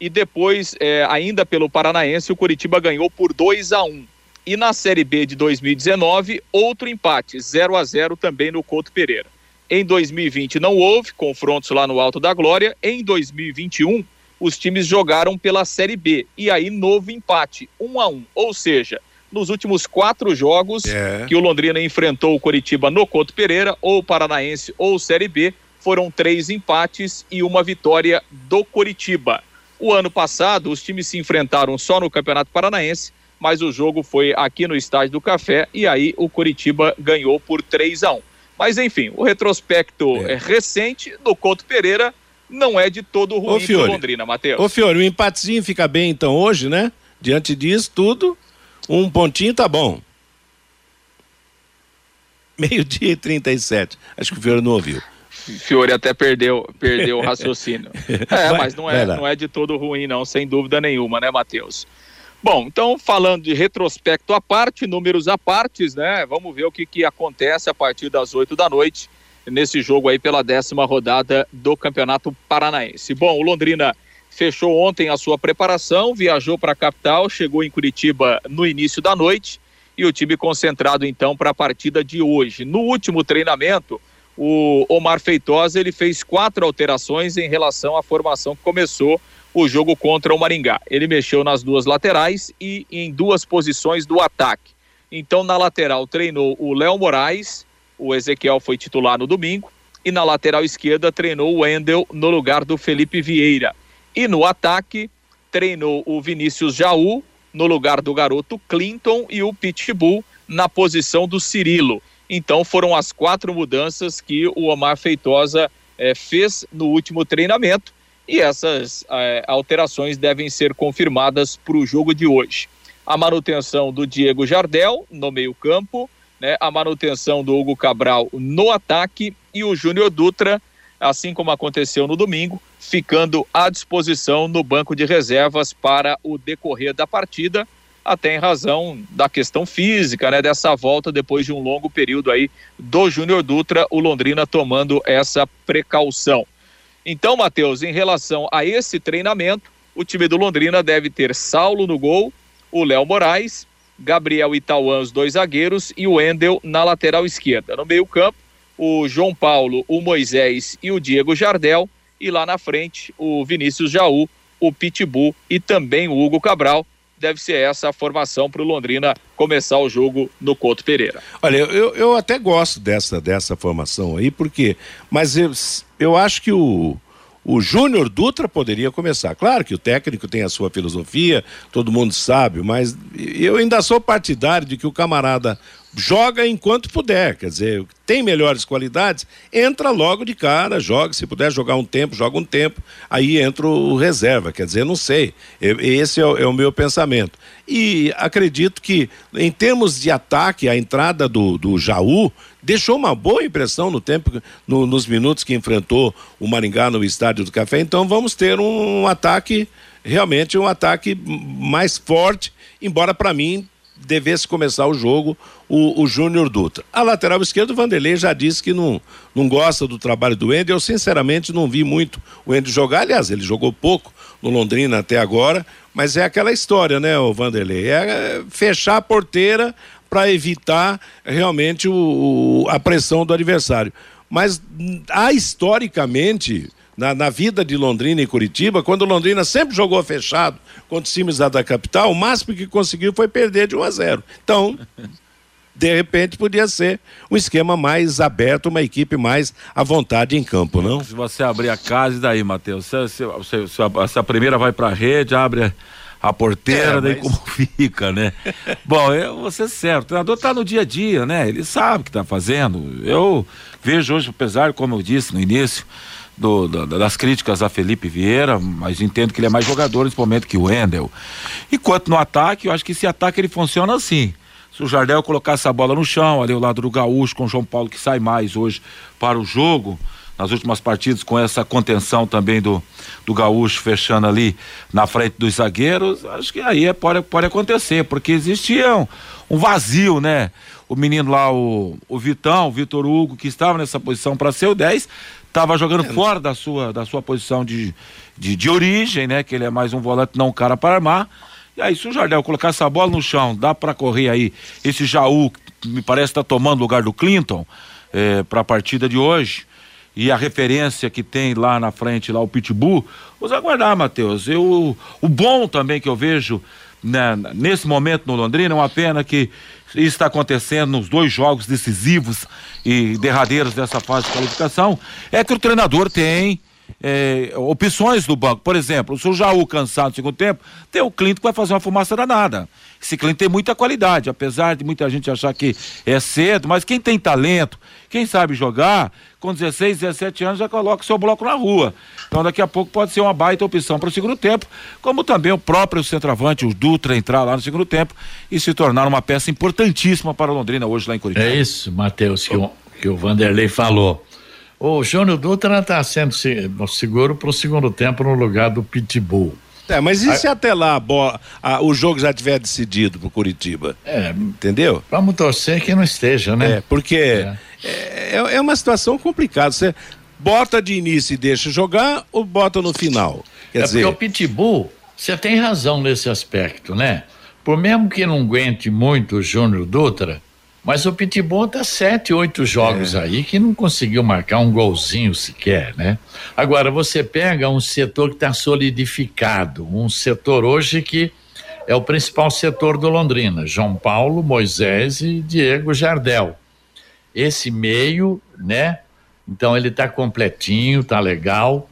e depois, é, ainda pelo Paranaense, o Curitiba ganhou por 2 a 1 E na Série B de 2019, outro empate, 0 a 0 também no Couto Pereira. Em 2020 não houve confrontos lá no Alto da Glória. Em 2021, os times jogaram pela Série B. E aí, novo empate, 1 a 1 Ou seja, nos últimos quatro jogos é. que o Londrina enfrentou o Coritiba no Couto Pereira, ou Paranaense ou Série B, foram três empates e uma vitória do Coritiba. O ano passado, os times se enfrentaram só no Campeonato Paranaense, mas o jogo foi aqui no Estádio do Café e aí o Coritiba ganhou por 3 a 1 Mas enfim, o retrospecto é. recente do Couto Pereira não é de todo ruim para Londrina, Matheus. Ô Fiore, o empatezinho fica bem então hoje, né? Diante disso tudo, um pontinho tá bom. Meio-dia e 37. Acho que o Fiore não ouviu. Fiore até perdeu, perdeu o raciocínio. [LAUGHS] É, mas não é, não é de todo ruim, não, sem dúvida nenhuma, né, Matheus? Bom, então falando de retrospecto à parte, números à partes, né? Vamos ver o que, que acontece a partir das 8 da noite nesse jogo aí pela décima rodada do Campeonato Paranaense. Bom, o Londrina fechou ontem a sua preparação, viajou para a capital, chegou em Curitiba no início da noite e o time concentrado então para a partida de hoje. No último treinamento, o Omar Feitosa ele fez quatro alterações em relação à formação que começou o jogo contra o Maringá. Ele mexeu nas duas laterais e em duas posições do ataque. Então na lateral treinou o Léo Moraes, o Ezequiel foi titular no domingo e na lateral esquerda treinou o Wendel no lugar do Felipe Vieira. E no ataque, treinou o Vinícius Jaú no lugar do garoto Clinton e o Pitbull na posição do Cirilo. Então foram as quatro mudanças que o Omar Feitosa eh, fez no último treinamento e essas eh, alterações devem ser confirmadas para o jogo de hoje. A manutenção do Diego Jardel no meio-campo, né, a manutenção do Hugo Cabral no ataque e o Júnior Dutra assim como aconteceu no domingo, ficando à disposição no banco de reservas para o decorrer da partida, até em razão da questão física, né, dessa volta depois de um longo período aí do Júnior Dutra, o Londrina tomando essa precaução. Então, Matheus, em relação a esse treinamento, o time do Londrina deve ter Saulo no gol, o Léo Moraes, Gabriel Itauã, os dois zagueiros, e o Endel na lateral esquerda. No meio-campo, o João Paulo, o Moisés e o Diego Jardel, e lá na frente o Vinícius Jaú o Pitbull e também o Hugo Cabral. Deve ser essa a formação para o Londrina começar o jogo no Couto Pereira. Olha, eu, eu até gosto dessa, dessa formação aí, porque. Mas eu, eu acho que o, o Júnior Dutra poderia começar. Claro que o técnico tem a sua filosofia, todo mundo sabe, mas eu ainda sou partidário de que o camarada joga enquanto puder, quer dizer, tem melhores qualidades, entra logo de cara, joga, se puder jogar um tempo, joga um tempo, aí entra o reserva, quer dizer, não sei, esse é o, é o meu pensamento. E acredito que, em termos de ataque, a entrada do, do Jaú deixou uma boa impressão no tempo, no, nos minutos que enfrentou o Maringá no Estádio do Café, então vamos ter um, um ataque, realmente um ataque mais forte, embora para mim devesse começar o jogo o, o Júnior Dutra. A lateral esquerda, o Vanderlei já disse que não, não gosta do trabalho do Ender. Eu, sinceramente, não vi muito o Ender jogar. Aliás, ele jogou pouco no Londrina até agora, mas é aquela história, né, o Vanderlei? É fechar a porteira para evitar realmente o, o, a pressão do adversário. Mas há historicamente na, na, vida de Londrina e Curitiba, quando Londrina sempre jogou fechado contra os times da, capital, o máximo que conseguiu foi perder de 1 a 0. Então, de repente podia ser um esquema mais aberto, uma equipe mais à vontade em campo, não? Se você abrir a casa, e daí, Matheus? Se, se, se, se, a primeira vai para a rede, abre a porteira, é, daí como [LAUGHS] fica, né? Bom, eu vou ser certo, o treinador está no dia a dia, né? Ele sabe o que está fazendo. Eu vejo hoje, apesar, como eu disse no início, do, do, das críticas a Felipe Vieira, mas entendo que ele é mais jogador nesse momento que o Wendel. Enquanto no ataque, eu acho que esse ataque ele funciona assim. Se o Jardel colocasse a bola no chão, ali ao lado do Gaúcho, com o João Paulo que sai mais hoje para o jogo, nas últimas partidas, com essa contenção também do, do Gaúcho fechando ali na frente dos zagueiros, acho que aí é, pode, pode acontecer, porque existia um, um vazio, né? O menino lá, o, o Vitão, o Vitor Hugo, que estava nessa posição para ser o 10, estava jogando é. fora da sua, da sua posição de, de, de, origem, né? Que ele é mais um volante, não um cara para armar. E aí, se o Jardel colocar essa bola no chão, dá para correr aí esse Jaú, que me parece estar tá tomando lugar do Clinton é, para a partida de hoje, e a referência que tem lá na frente, lá o Pitbull, vamos aguardar, Matheus. Eu, o bom também que eu vejo né, nesse momento no Londrina, é uma pena que isso está acontecendo nos dois jogos decisivos e derradeiros dessa fase de qualificação, é que o treinador tem é, opções do banco. Por exemplo, se o Jaú cansado no segundo tempo, tem o Clinton que vai fazer uma fumaça danada. Esse Clinton tem muita qualidade, apesar de muita gente achar que é cedo, mas quem tem talento, quem sabe jogar, com 16, 17 anos já coloca o seu bloco na rua. Então daqui a pouco pode ser uma baita opção para o segundo tempo, como também o próprio centroavante, o Dutra, entrar lá no segundo tempo e se tornar uma peça importantíssima para o Londrina hoje lá em Curitiba. É isso, Matheus, que, o, que o Vanderlei falou. O Júnior Dutra está sendo seguro para o segundo tempo no lugar do Pitbull. É, mas e se até lá a bola, a, o jogo já tiver decidido pro Curitiba? É. Entendeu? Vamos torcer que não esteja, né? É, porque é, é, é uma situação complicada. Você bota de início e deixa jogar ou bota no final? Quer é dizer... porque o Pitbull, você tem razão nesse aspecto, né? Por mesmo que não aguente muito o Júnior Dutra, mas o Pitbull tá sete, oito jogos é. aí que não conseguiu marcar um golzinho sequer, né? Agora, você pega um setor que está solidificado, um setor hoje que é o principal setor do Londrina, João Paulo, Moisés e Diego Jardel. Esse meio, né? Então ele tá completinho, tá legal.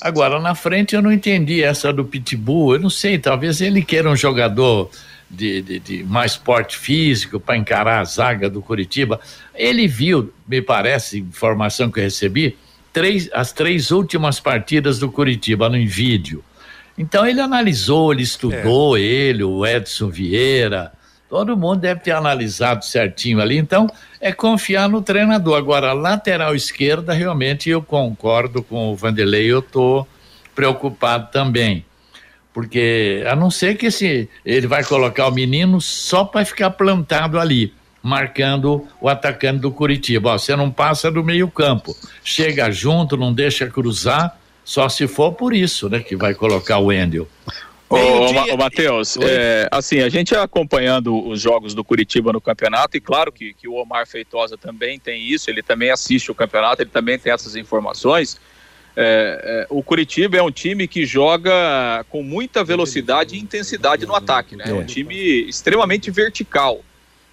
Agora, na frente eu não entendi essa do Pitbull, eu não sei, talvez ele queira um jogador de, de, de mais porte físico para encarar a zaga do Curitiba. Ele viu, me parece, informação que eu recebi, três, as três últimas partidas do Curitiba no vídeo. Então ele analisou, ele estudou, é. ele, o Edson Vieira, todo mundo deve ter analisado certinho ali. Então é confiar no treinador. Agora, lateral esquerda, realmente eu concordo com o Vanderlei, eu estou preocupado também. Porque a não ser que esse, ele vai colocar o menino só para ficar plantado ali, marcando o atacante do Curitiba. Ó, você não passa do meio-campo, chega junto, não deixa cruzar, só se for por isso, né, que vai colocar o Wendel. Ô, ô, Matheus, é, assim, a gente acompanhando os jogos do Curitiba no campeonato, e claro que, que o Omar Feitosa também tem isso, ele também assiste o campeonato, ele também tem essas informações. É, é, o Curitiba é um time que joga com muita velocidade e intensidade no ataque, né? É um time extremamente vertical,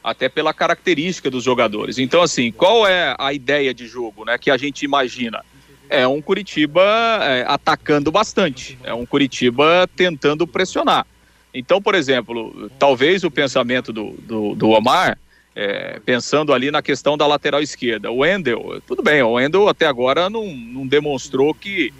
até pela característica dos jogadores. Então, assim, qual é a ideia de jogo, né? Que a gente imagina? É um Curitiba é, atacando bastante, é um Curitiba tentando pressionar. Então, por exemplo, talvez o pensamento do, do, do Omar é, pensando ali na questão da lateral esquerda. O Wendel, tudo bem, o Wendel até agora não, não demonstrou que,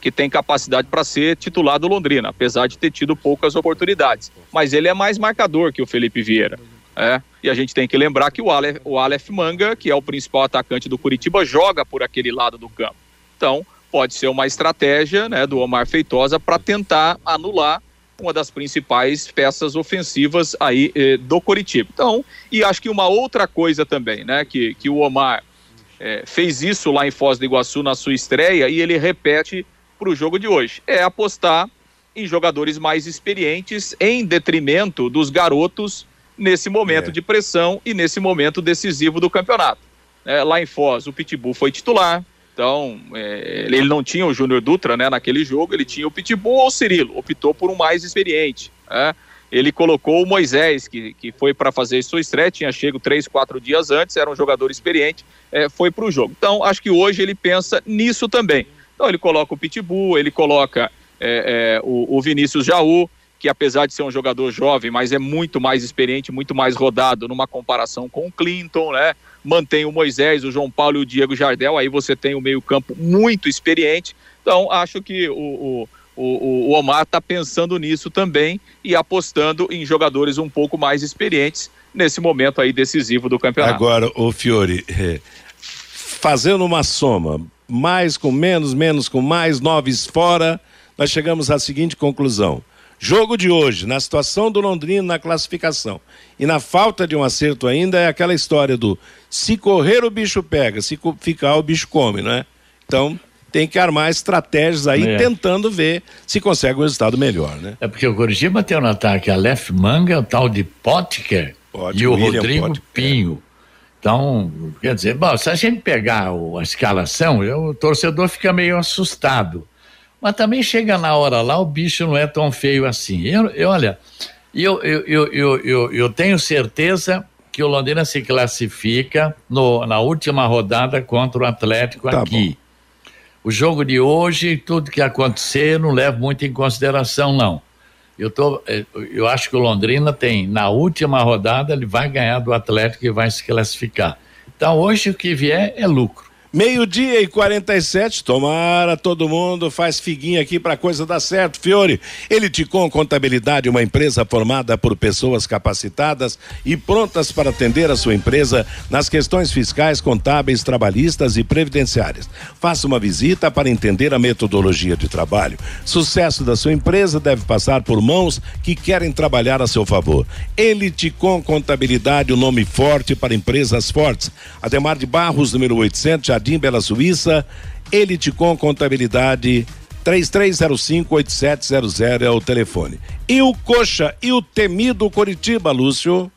que tem capacidade para ser titular do Londrina, apesar de ter tido poucas oportunidades. Mas ele é mais marcador que o Felipe Vieira. É, e a gente tem que lembrar que o Aleph, o Aleph Manga, que é o principal atacante do Curitiba, joga por aquele lado do campo. Então, pode ser uma estratégia né, do Omar Feitosa para tentar anular uma das principais peças ofensivas aí eh, do Coritiba. Então, e acho que uma outra coisa também, né, que, que o Omar eh, fez isso lá em Foz do Iguaçu na sua estreia e ele repete para o jogo de hoje, é apostar em jogadores mais experientes em detrimento dos garotos nesse momento é. de pressão e nesse momento decisivo do campeonato. É, lá em Foz, o Pitbull foi titular, então, é, ele não tinha o Júnior Dutra né, naquele jogo, ele tinha o Pitbull ou o Cirilo, optou por um mais experiente. Né? Ele colocou o Moisés, que, que foi para fazer sua estreia, tinha chego três, quatro dias antes, era um jogador experiente, é, foi para o jogo. Então, acho que hoje ele pensa nisso também. Então, ele coloca o Pitbull, ele coloca é, é o, o Vinícius Jaú, que apesar de ser um jogador jovem, mas é muito mais experiente, muito mais rodado numa comparação com o Clinton, né? Mantém o Moisés, o João Paulo e o Diego Jardel, aí você tem o meio-campo muito experiente. Então, acho que o, o, o, o Omar está pensando nisso também e apostando em jogadores um pouco mais experientes nesse momento aí decisivo do campeonato. Agora, o Fiore, é, fazendo uma soma, mais com menos, menos com mais, noves fora, nós chegamos à seguinte conclusão. Jogo de hoje, na situação do Londrina na classificação e na falta de um acerto ainda, é aquela história do se correr o bicho pega, se ficar o bicho come, né? Então tem que armar estratégias aí, é. tentando ver se consegue um resultado melhor, né? É porque o Coritiba tem no ataque a Lef Manga, o tal de Potker e o William Rodrigo Potker. Pinho. Então, quer dizer, bom, se a gente pegar o, a escalação, o torcedor fica meio assustado. Mas também chega na hora lá, o bicho não é tão feio assim. Eu, eu olha, eu, eu, eu, eu, eu, eu tenho certeza que o Londrina se classifica no, na última rodada contra o Atlético tá aqui. Bom. O jogo de hoje, tudo que acontecer, não levo muito em consideração, não. Eu, tô, eh, eu acho que o Londrina tem, na última rodada, ele vai ganhar do Atlético e vai se classificar. Então, hoje o que vier é lucro. Meio-dia e 47, tomara todo mundo, faz figuinha aqui para coisa dar certo. Fiore, Eliticom Contabilidade, uma empresa formada por pessoas capacitadas e prontas para atender a sua empresa nas questões fiscais, contábeis, trabalhistas e previdenciárias. Faça uma visita para entender a metodologia de trabalho. Sucesso da sua empresa deve passar por mãos que querem trabalhar a seu favor. Eliticom Contabilidade, o um nome forte para empresas fortes. Ademar de Barros, número 800, Jardim Bela Suíça, Eliticom Contabilidade 33058700 é o telefone. E o Coxa e o temido Coritiba, Lúcio?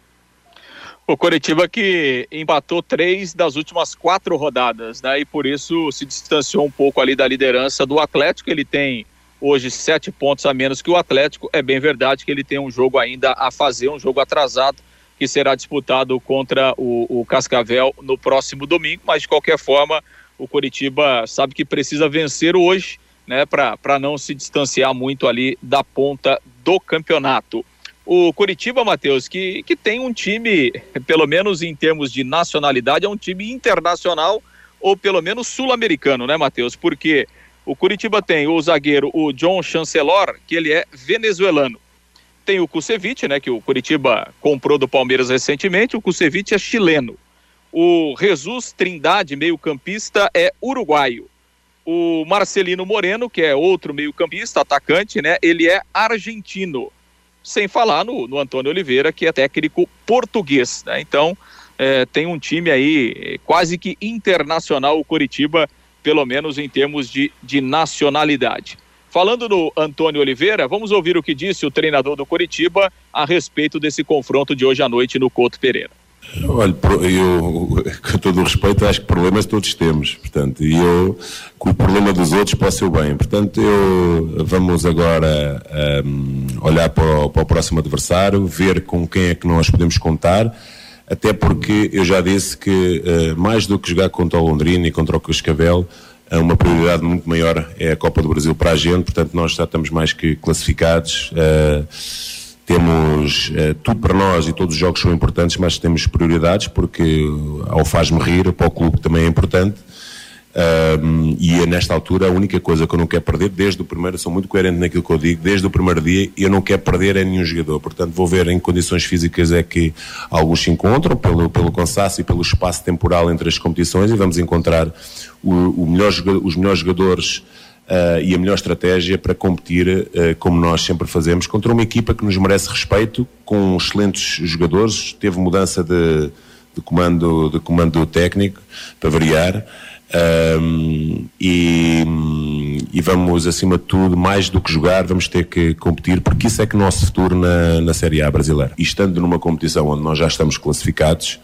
O Coritiba que empatou três das últimas quatro rodadas, né? E por isso se distanciou um pouco ali da liderança do Atlético. Ele tem hoje sete pontos a menos que o Atlético. É bem verdade que ele tem um jogo ainda a fazer, um jogo atrasado que será disputado contra o, o Cascavel no próximo domingo, mas de qualquer forma o Coritiba sabe que precisa vencer hoje, né, para não se distanciar muito ali da ponta do campeonato. O Curitiba, Matheus, que, que tem um time, [LAUGHS] pelo menos em termos de nacionalidade, é um time internacional ou pelo menos sul-americano, né, Matheus? Porque o Curitiba tem o zagueiro, o John Chancellor, que ele é venezuelano. Tem o Kusevich, né, que o Curitiba comprou do Palmeiras recentemente. O Kusevich é chileno. O Jesus Trindade, meio-campista, é uruguaio. O Marcelino Moreno, que é outro meio-campista, atacante, né, ele é argentino. Sem falar no, no Antônio Oliveira, que é técnico português. Né? Então, é, tem um time aí quase que internacional, o Curitiba, pelo menos em termos de, de nacionalidade. Falando no Antônio Oliveira, vamos ouvir o que disse o treinador do Curitiba a respeito desse confronto de hoje à noite no Couto Pereira. Olha, eu, com todo o respeito, acho que problemas todos temos, portanto, e eu, que o problema dos outros possa ser o bem. Portanto, eu, vamos agora um, olhar para o, para o próximo adversário, ver com quem é que nós podemos contar, até porque eu já disse que, uh, mais do que jogar contra o Londrina e contra o Cascavel, uma prioridade muito maior é a Copa do Brasil para a gente, portanto, nós já estamos mais que classificados. Uh, temos eh, tudo para nós e todos os jogos são importantes, mas temos prioridades porque ao faz-me rir, para o clube também é importante. Um, e é nesta altura a única coisa que eu não quero perder, desde o primeiro, sou muito coerente naquilo que eu digo, desde o primeiro dia, eu não quero perder é nenhum jogador. Portanto, vou ver em que condições físicas é que alguns se encontram, pelo, pelo cansaço e pelo espaço temporal entre as competições, e vamos encontrar o, o melhor, os melhores jogadores uh, e a melhor estratégia para competir, uh, como nós sempre fazemos, contra uma equipa que nos merece respeito, com excelentes jogadores. Teve mudança de, de comando, de comando técnico, para variar. Um, e, e, vamos, acima de tudo, mais do que jogar, vamos ter que competir, porque isso é que nosso futuro na, na Série A brasileira. E estando numa competição onde nós já estamos classificados,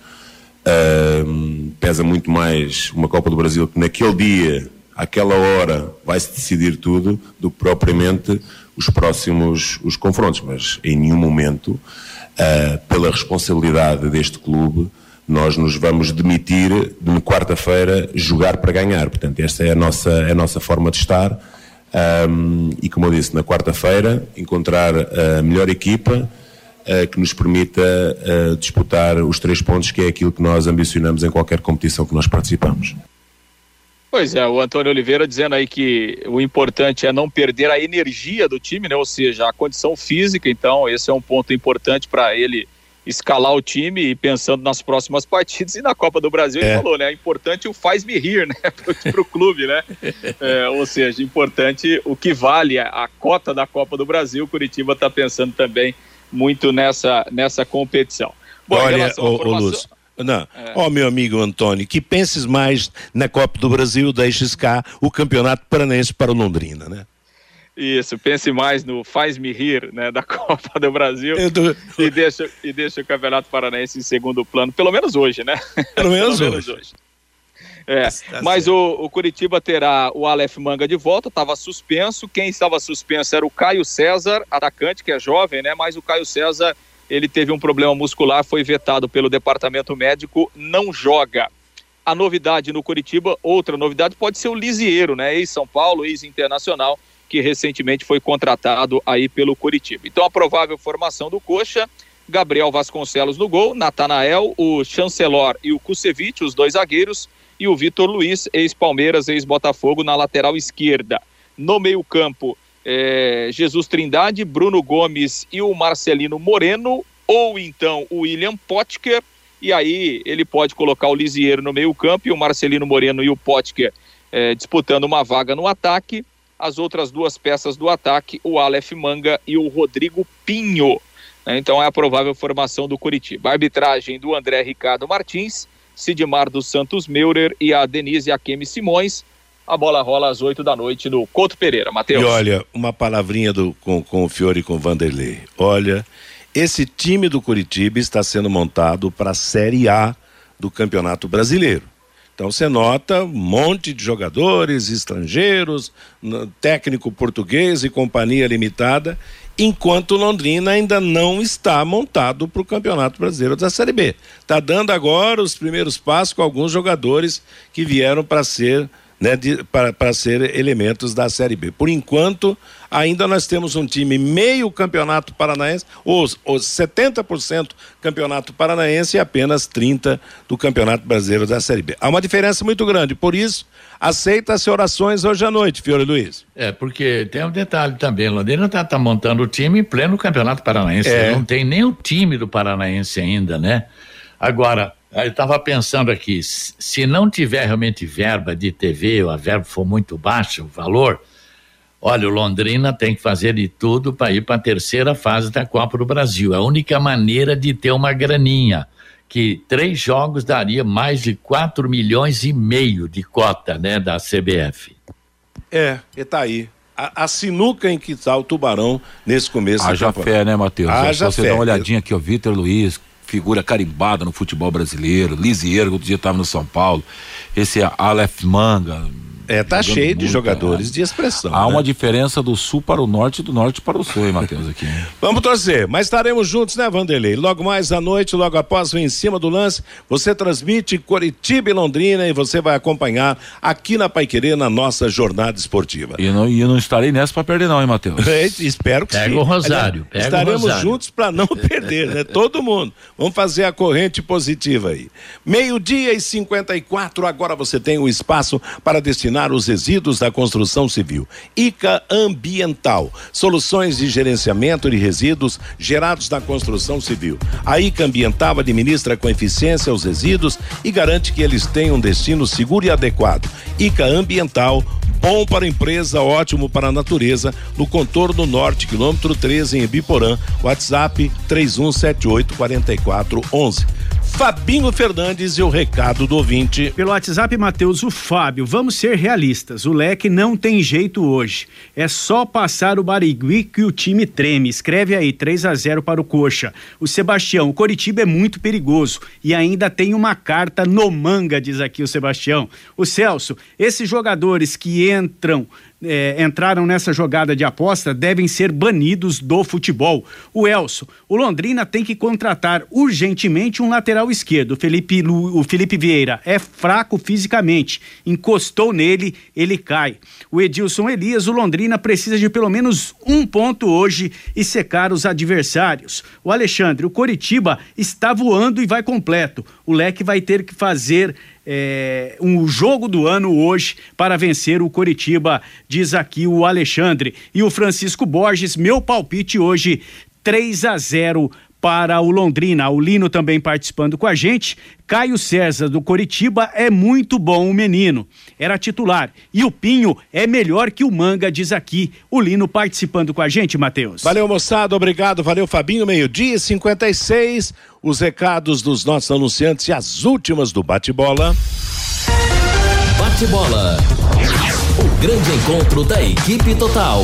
um, pesa muito mais uma Copa do Brasil que naquele dia àquela hora vai-se decidir tudo do que propriamente os próximos os confrontos. Mas em nenhum momento, uh, pela responsabilidade deste clube, nós nos vamos demitir de quarta-feira jogar para ganhar. Portanto, esta é a nossa, é a nossa forma de estar. Um, e como eu disse, na quarta-feira, encontrar a melhor equipa uh, que nos permita uh, disputar os três pontos, que é aquilo que nós ambicionamos em qualquer competição que nós participamos. Pois é, o Antônio Oliveira dizendo aí que o importante é não perder a energia do time, né? Ou seja, a condição física. Então, esse é um ponto importante para ele escalar o time e pensando nas próximas partidas e na Copa do Brasil, é. ele falou, né? É importante o faz-me rir, né? [LAUGHS] Para o clube, né? É, ou seja, importante o que vale a, cota da Copa do Brasil. O Curitiba está pensando também muito nessa, nessa competição. Bom, Olha, ô, formação... Lúcio, não. É. Ó, é. oh, meu amigo Antônio, que penses mais na Copa do Brasil, deixes cá o Campeonato Paranense para o Londrina, né? Isso, pense mais no faz-me rir, né, da [LAUGHS] Copa do Brasil tô... e, deixa, e deixa o Campeonato Paranense em segundo plano, pelo menos hoje, né? Pelo menos, pelo menos hoje. hoje. É, tá mas o, o, Curitiba terá o Aleph Manga de volta, estava suspenso. Quem estava suspenso era o Caio César, atacante, que é jovem, né? Mas o Caio César ele teve um problema muscular, foi vetado pelo departamento médico, não joga. A novidade no Curitiba, outra novidade pode ser o Lisieiro, né? Ex-São Paulo, ex-internacional, que recentemente foi contratado aí pelo Curitiba. Então a provável formação do Coxa, Gabriel Vasconcelos no gol, Natanael, o Chancelor e o Kusevich, os dois zagueiros, e o Vitor Luiz, ex-Palmeiras, ex-Botafogo, na lateral esquerda. No meio-campo, é, Jesus Trindade, Bruno Gomes e o Marcelino Moreno, ou então o William Potker, e aí ele pode colocar o Lisieiro no meio campo e o Marcelino Moreno e o Potker é, disputando uma vaga no ataque. As outras duas peças do ataque, o Aleph Manga e o Rodrigo Pinho. Né? Então é a provável formação do Curitiba. A arbitragem do André Ricardo Martins, Sidmar dos Santos Meurer e a Denise Akemi Simões. A bola rola às 8 da noite no Couto Pereira. Matheus. E olha, uma palavrinha do, com, com o Fiore e com o Vanderlei. Olha, esse time do Curitiba está sendo montado para a Série A do Campeonato Brasileiro. Então você nota um monte de jogadores estrangeiros, técnico português e companhia limitada, enquanto Londrina ainda não está montado para o Campeonato Brasileiro da Série B. Está dando agora os primeiros passos com alguns jogadores que vieram para ser né, para ser elementos da Série B. Por enquanto, ainda nós temos um time meio campeonato paranaense, ou, ou 70% campeonato paranaense e apenas 30% do campeonato brasileiro da Série B. Há uma diferença muito grande, por isso, aceita-se orações hoje à noite, Fiore Luiz. É, porque tem um detalhe também, Londrina está tá montando o time em pleno campeonato paranaense, é. não tem nem o time do paranaense ainda, né? Agora, eu estava pensando aqui, se não tiver realmente verba de TV, ou a verba for muito baixa, o valor, olha, o Londrina tem que fazer de tudo para ir para a terceira fase da Copa do Brasil. É a única maneira de ter uma graninha, que três jogos daria mais de 4 milhões e meio de cota, né, da CBF. É, e tá aí. A, a, sinuca em que está o Tubarão nesse começo Haja fé, né, Matheus? Haja Se você fé. dá uma olhadinha aqui, o Vitor Luiz, figura carimbada no futebol brasileiro, Lisieiro, outro dia estava no São Paulo, esse Aleph Manga, é, tá cheio de jogadores né? de expressão. Há né? uma diferença do sul para o norte e do norte para o sul, hein, Matheus, aqui. [LAUGHS] Vamos torcer, mas estaremos juntos, né, Vanderlei? Logo mais à noite, logo após o Em Cima do Lance, você transmite Coritiba e Londrina e você vai acompanhar aqui na Paiquerê na nossa jornada esportiva. E não, e eu não estarei nessa para perder não, hein, Matheus? [LAUGHS] Espero que pega sim. O rosário, pega estaremos o rosário. juntos para não [LAUGHS] perder, né? Todo mundo. Vamos fazer a corrente positiva aí. Meio-dia e 54, agora você tem o espaço para destinar os resíduos da construção civil. ICA Ambiental, soluções de gerenciamento de resíduos gerados na construção civil. A ICA Ambiental administra com eficiência os resíduos e garante que eles tenham um destino seguro e adequado. ICA Ambiental Bom para a empresa, ótimo para a natureza, no contorno norte, quilômetro 13, em Ibiporã. WhatsApp 31784411. Fabinho Fernandes e o recado do ouvinte. Pelo WhatsApp, Matheus, o Fábio, vamos ser realistas. O leque não tem jeito hoje. É só passar o Barigui que o time treme. Escreve aí, 3 a 0 para o Coxa. O Sebastião, o Coritiba é muito perigoso e ainda tem uma carta no manga, diz aqui o Sebastião. O Celso, esses jogadores que entram é, entraram nessa jogada de aposta devem ser banidos do futebol. O Elso, o Londrina tem que contratar urgentemente um lateral esquerdo. Felipe, o Felipe Vieira é fraco fisicamente, encostou nele, ele cai. O Edilson Elias, o Londrina precisa de pelo menos um ponto hoje e secar os adversários. O Alexandre, o Coritiba está voando e vai completo. O Leque vai ter que fazer é, um jogo do ano hoje para vencer o Coritiba, diz aqui o Alexandre. E o Francisco Borges, meu palpite hoje, 3 a 0 para o Londrina. O Lino também participando com a gente. Caio César do Coritiba é muito bom o menino. Era titular. E o Pinho é melhor que o Manga, diz aqui o Lino participando com a gente, Matheus. Valeu, moçada. Obrigado. Valeu, Fabinho. Meio-dia e 56. Os recados dos nossos anunciantes e as últimas do bate-bola. Bate-bola. O grande encontro da equipe total.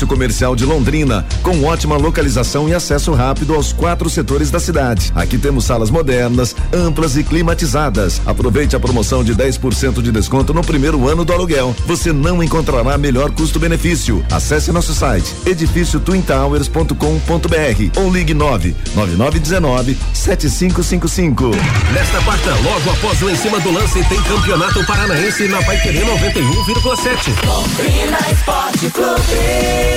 comercial de Londrina, com ótima localização e acesso rápido aos quatro setores da cidade. Aqui temos salas modernas, amplas e climatizadas. Aproveite a promoção de 10% de desconto no primeiro ano do aluguel. Você não encontrará melhor custo-benefício. Acesse nosso site edifíciotwintowers.com.br ou ligue 9 9919 7555. Nesta quarta, logo após o Em Cima do Lance, tem Campeonato Paranaense na Paiquerê 91,7. Londrina Esporte Clube.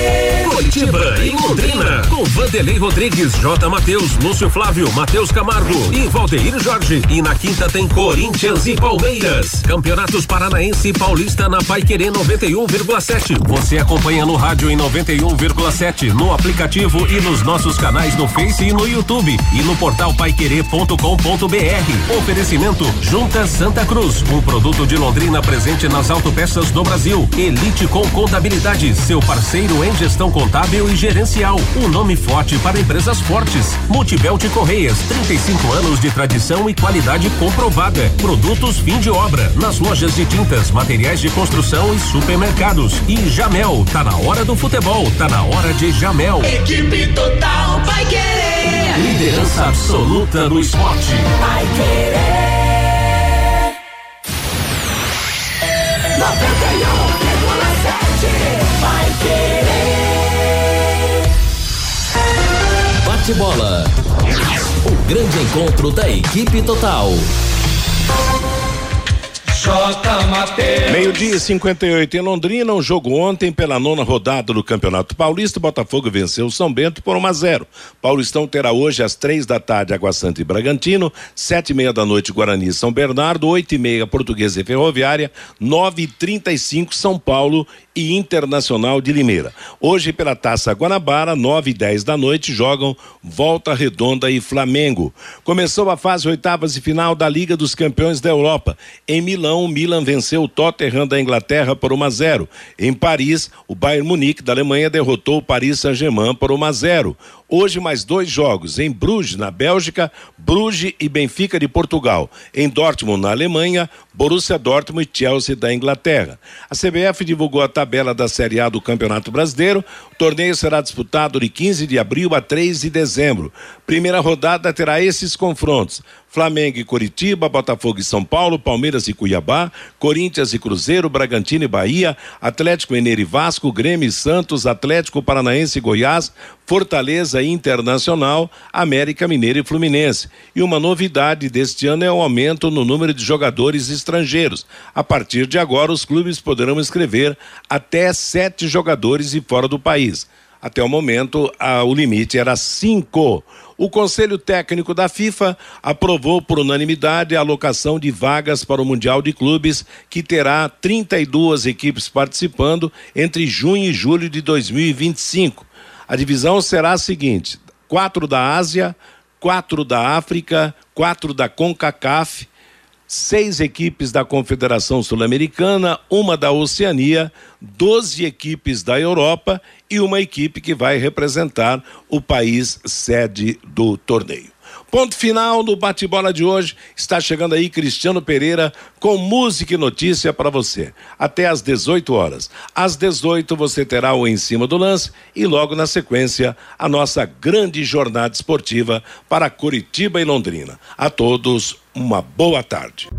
Curitiba e Londrina. Com Vanderlei Rodrigues, J. Matheus, Lúcio Flávio, Matheus Camargo e Valdeir Jorge. E na quinta tem Corinthians e Palmeiras. Campeonatos Paranaense e Paulista na Paiquerê 91,7. Você acompanha no rádio em 91,7, no aplicativo e nos nossos canais no Face e no YouTube. E no portal paiquerê.com.br. Oferecimento Junta Santa Cruz, um produto de Londrina presente nas autopeças do Brasil. Elite com Contabilidade, seu parceiro em gestão contábil e gerencial. Um nome forte para empresas fortes. Multibelt Correias, 35 anos de tradição e qualidade comprovada. Produtos fim de obra, nas lojas de tintas, materiais de construção e supermercados. E Jamel, tá na hora do futebol, tá na hora de Jamel. Equipe total vai querer. Liderança absoluta no esporte. Vai querer. 91,7 vai querer. Bate-bola. O grande encontro da equipe total. Meio-dia e 58 em Londrina, um jogo ontem pela nona rodada do Campeonato Paulista. Botafogo venceu o São Bento por 1 a 0. Paulistão terá hoje às três da tarde Água Santa e Bragantino, sete e meia da noite Guarani e São Bernardo, oito e meia Portuguesa e Ferroviária, nove e trinta e cinco São Paulo e Internacional de Limeira. Hoje pela Taça Guanabara, nove e dez da noite jogam Volta Redonda e Flamengo. Começou a fase oitavas e final da Liga dos Campeões da Europa. Em Milão, o Milan venceu o Tottenham da Inglaterra por 1 a 0. Em Paris, o Bayern Munique da Alemanha derrotou o Paris Saint-Germain por 1 a 0. Hoje mais dois jogos em Bruges, na Bélgica, Bruges e Benfica de Portugal. Em Dortmund, na Alemanha, Borussia Dortmund e Chelsea da Inglaterra. A CBF divulgou a tabela da Série A do Campeonato Brasileiro. O torneio será disputado de 15 de abril a 3 de dezembro. Primeira rodada terá esses confrontos: Flamengo e Curitiba, Botafogo e São Paulo, Palmeiras e Cuiabá, Corinthians e Cruzeiro, Bragantino e Bahia, Atlético Mineiro e Vasco, Grêmio e Santos, Atlético Paranaense e Goiás, Fortaleza e Internacional, América Mineiro e Fluminense. E uma novidade deste ano é o aumento no número de jogadores estrangeiros. A partir de agora, os clubes poderão escrever até sete jogadores e fora do país. Até o momento, a, o limite era cinco. O Conselho Técnico da FIFA aprovou por unanimidade a alocação de vagas para o Mundial de Clubes, que terá 32 equipes participando entre junho e julho de 2025. A divisão será a seguinte: quatro da Ásia, quatro da África, quatro da CONCACAF, seis equipes da Confederação Sul-Americana, uma da Oceania, 12 equipes da Europa e uma equipe que vai representar o país sede do torneio. Ponto final no bate-bola de hoje. Está chegando aí Cristiano Pereira com música e notícia para você. Até às 18 horas. Às 18 você terá o Em Cima do Lance e logo na sequência a nossa grande jornada esportiva para Curitiba e Londrina. A todos, uma boa tarde.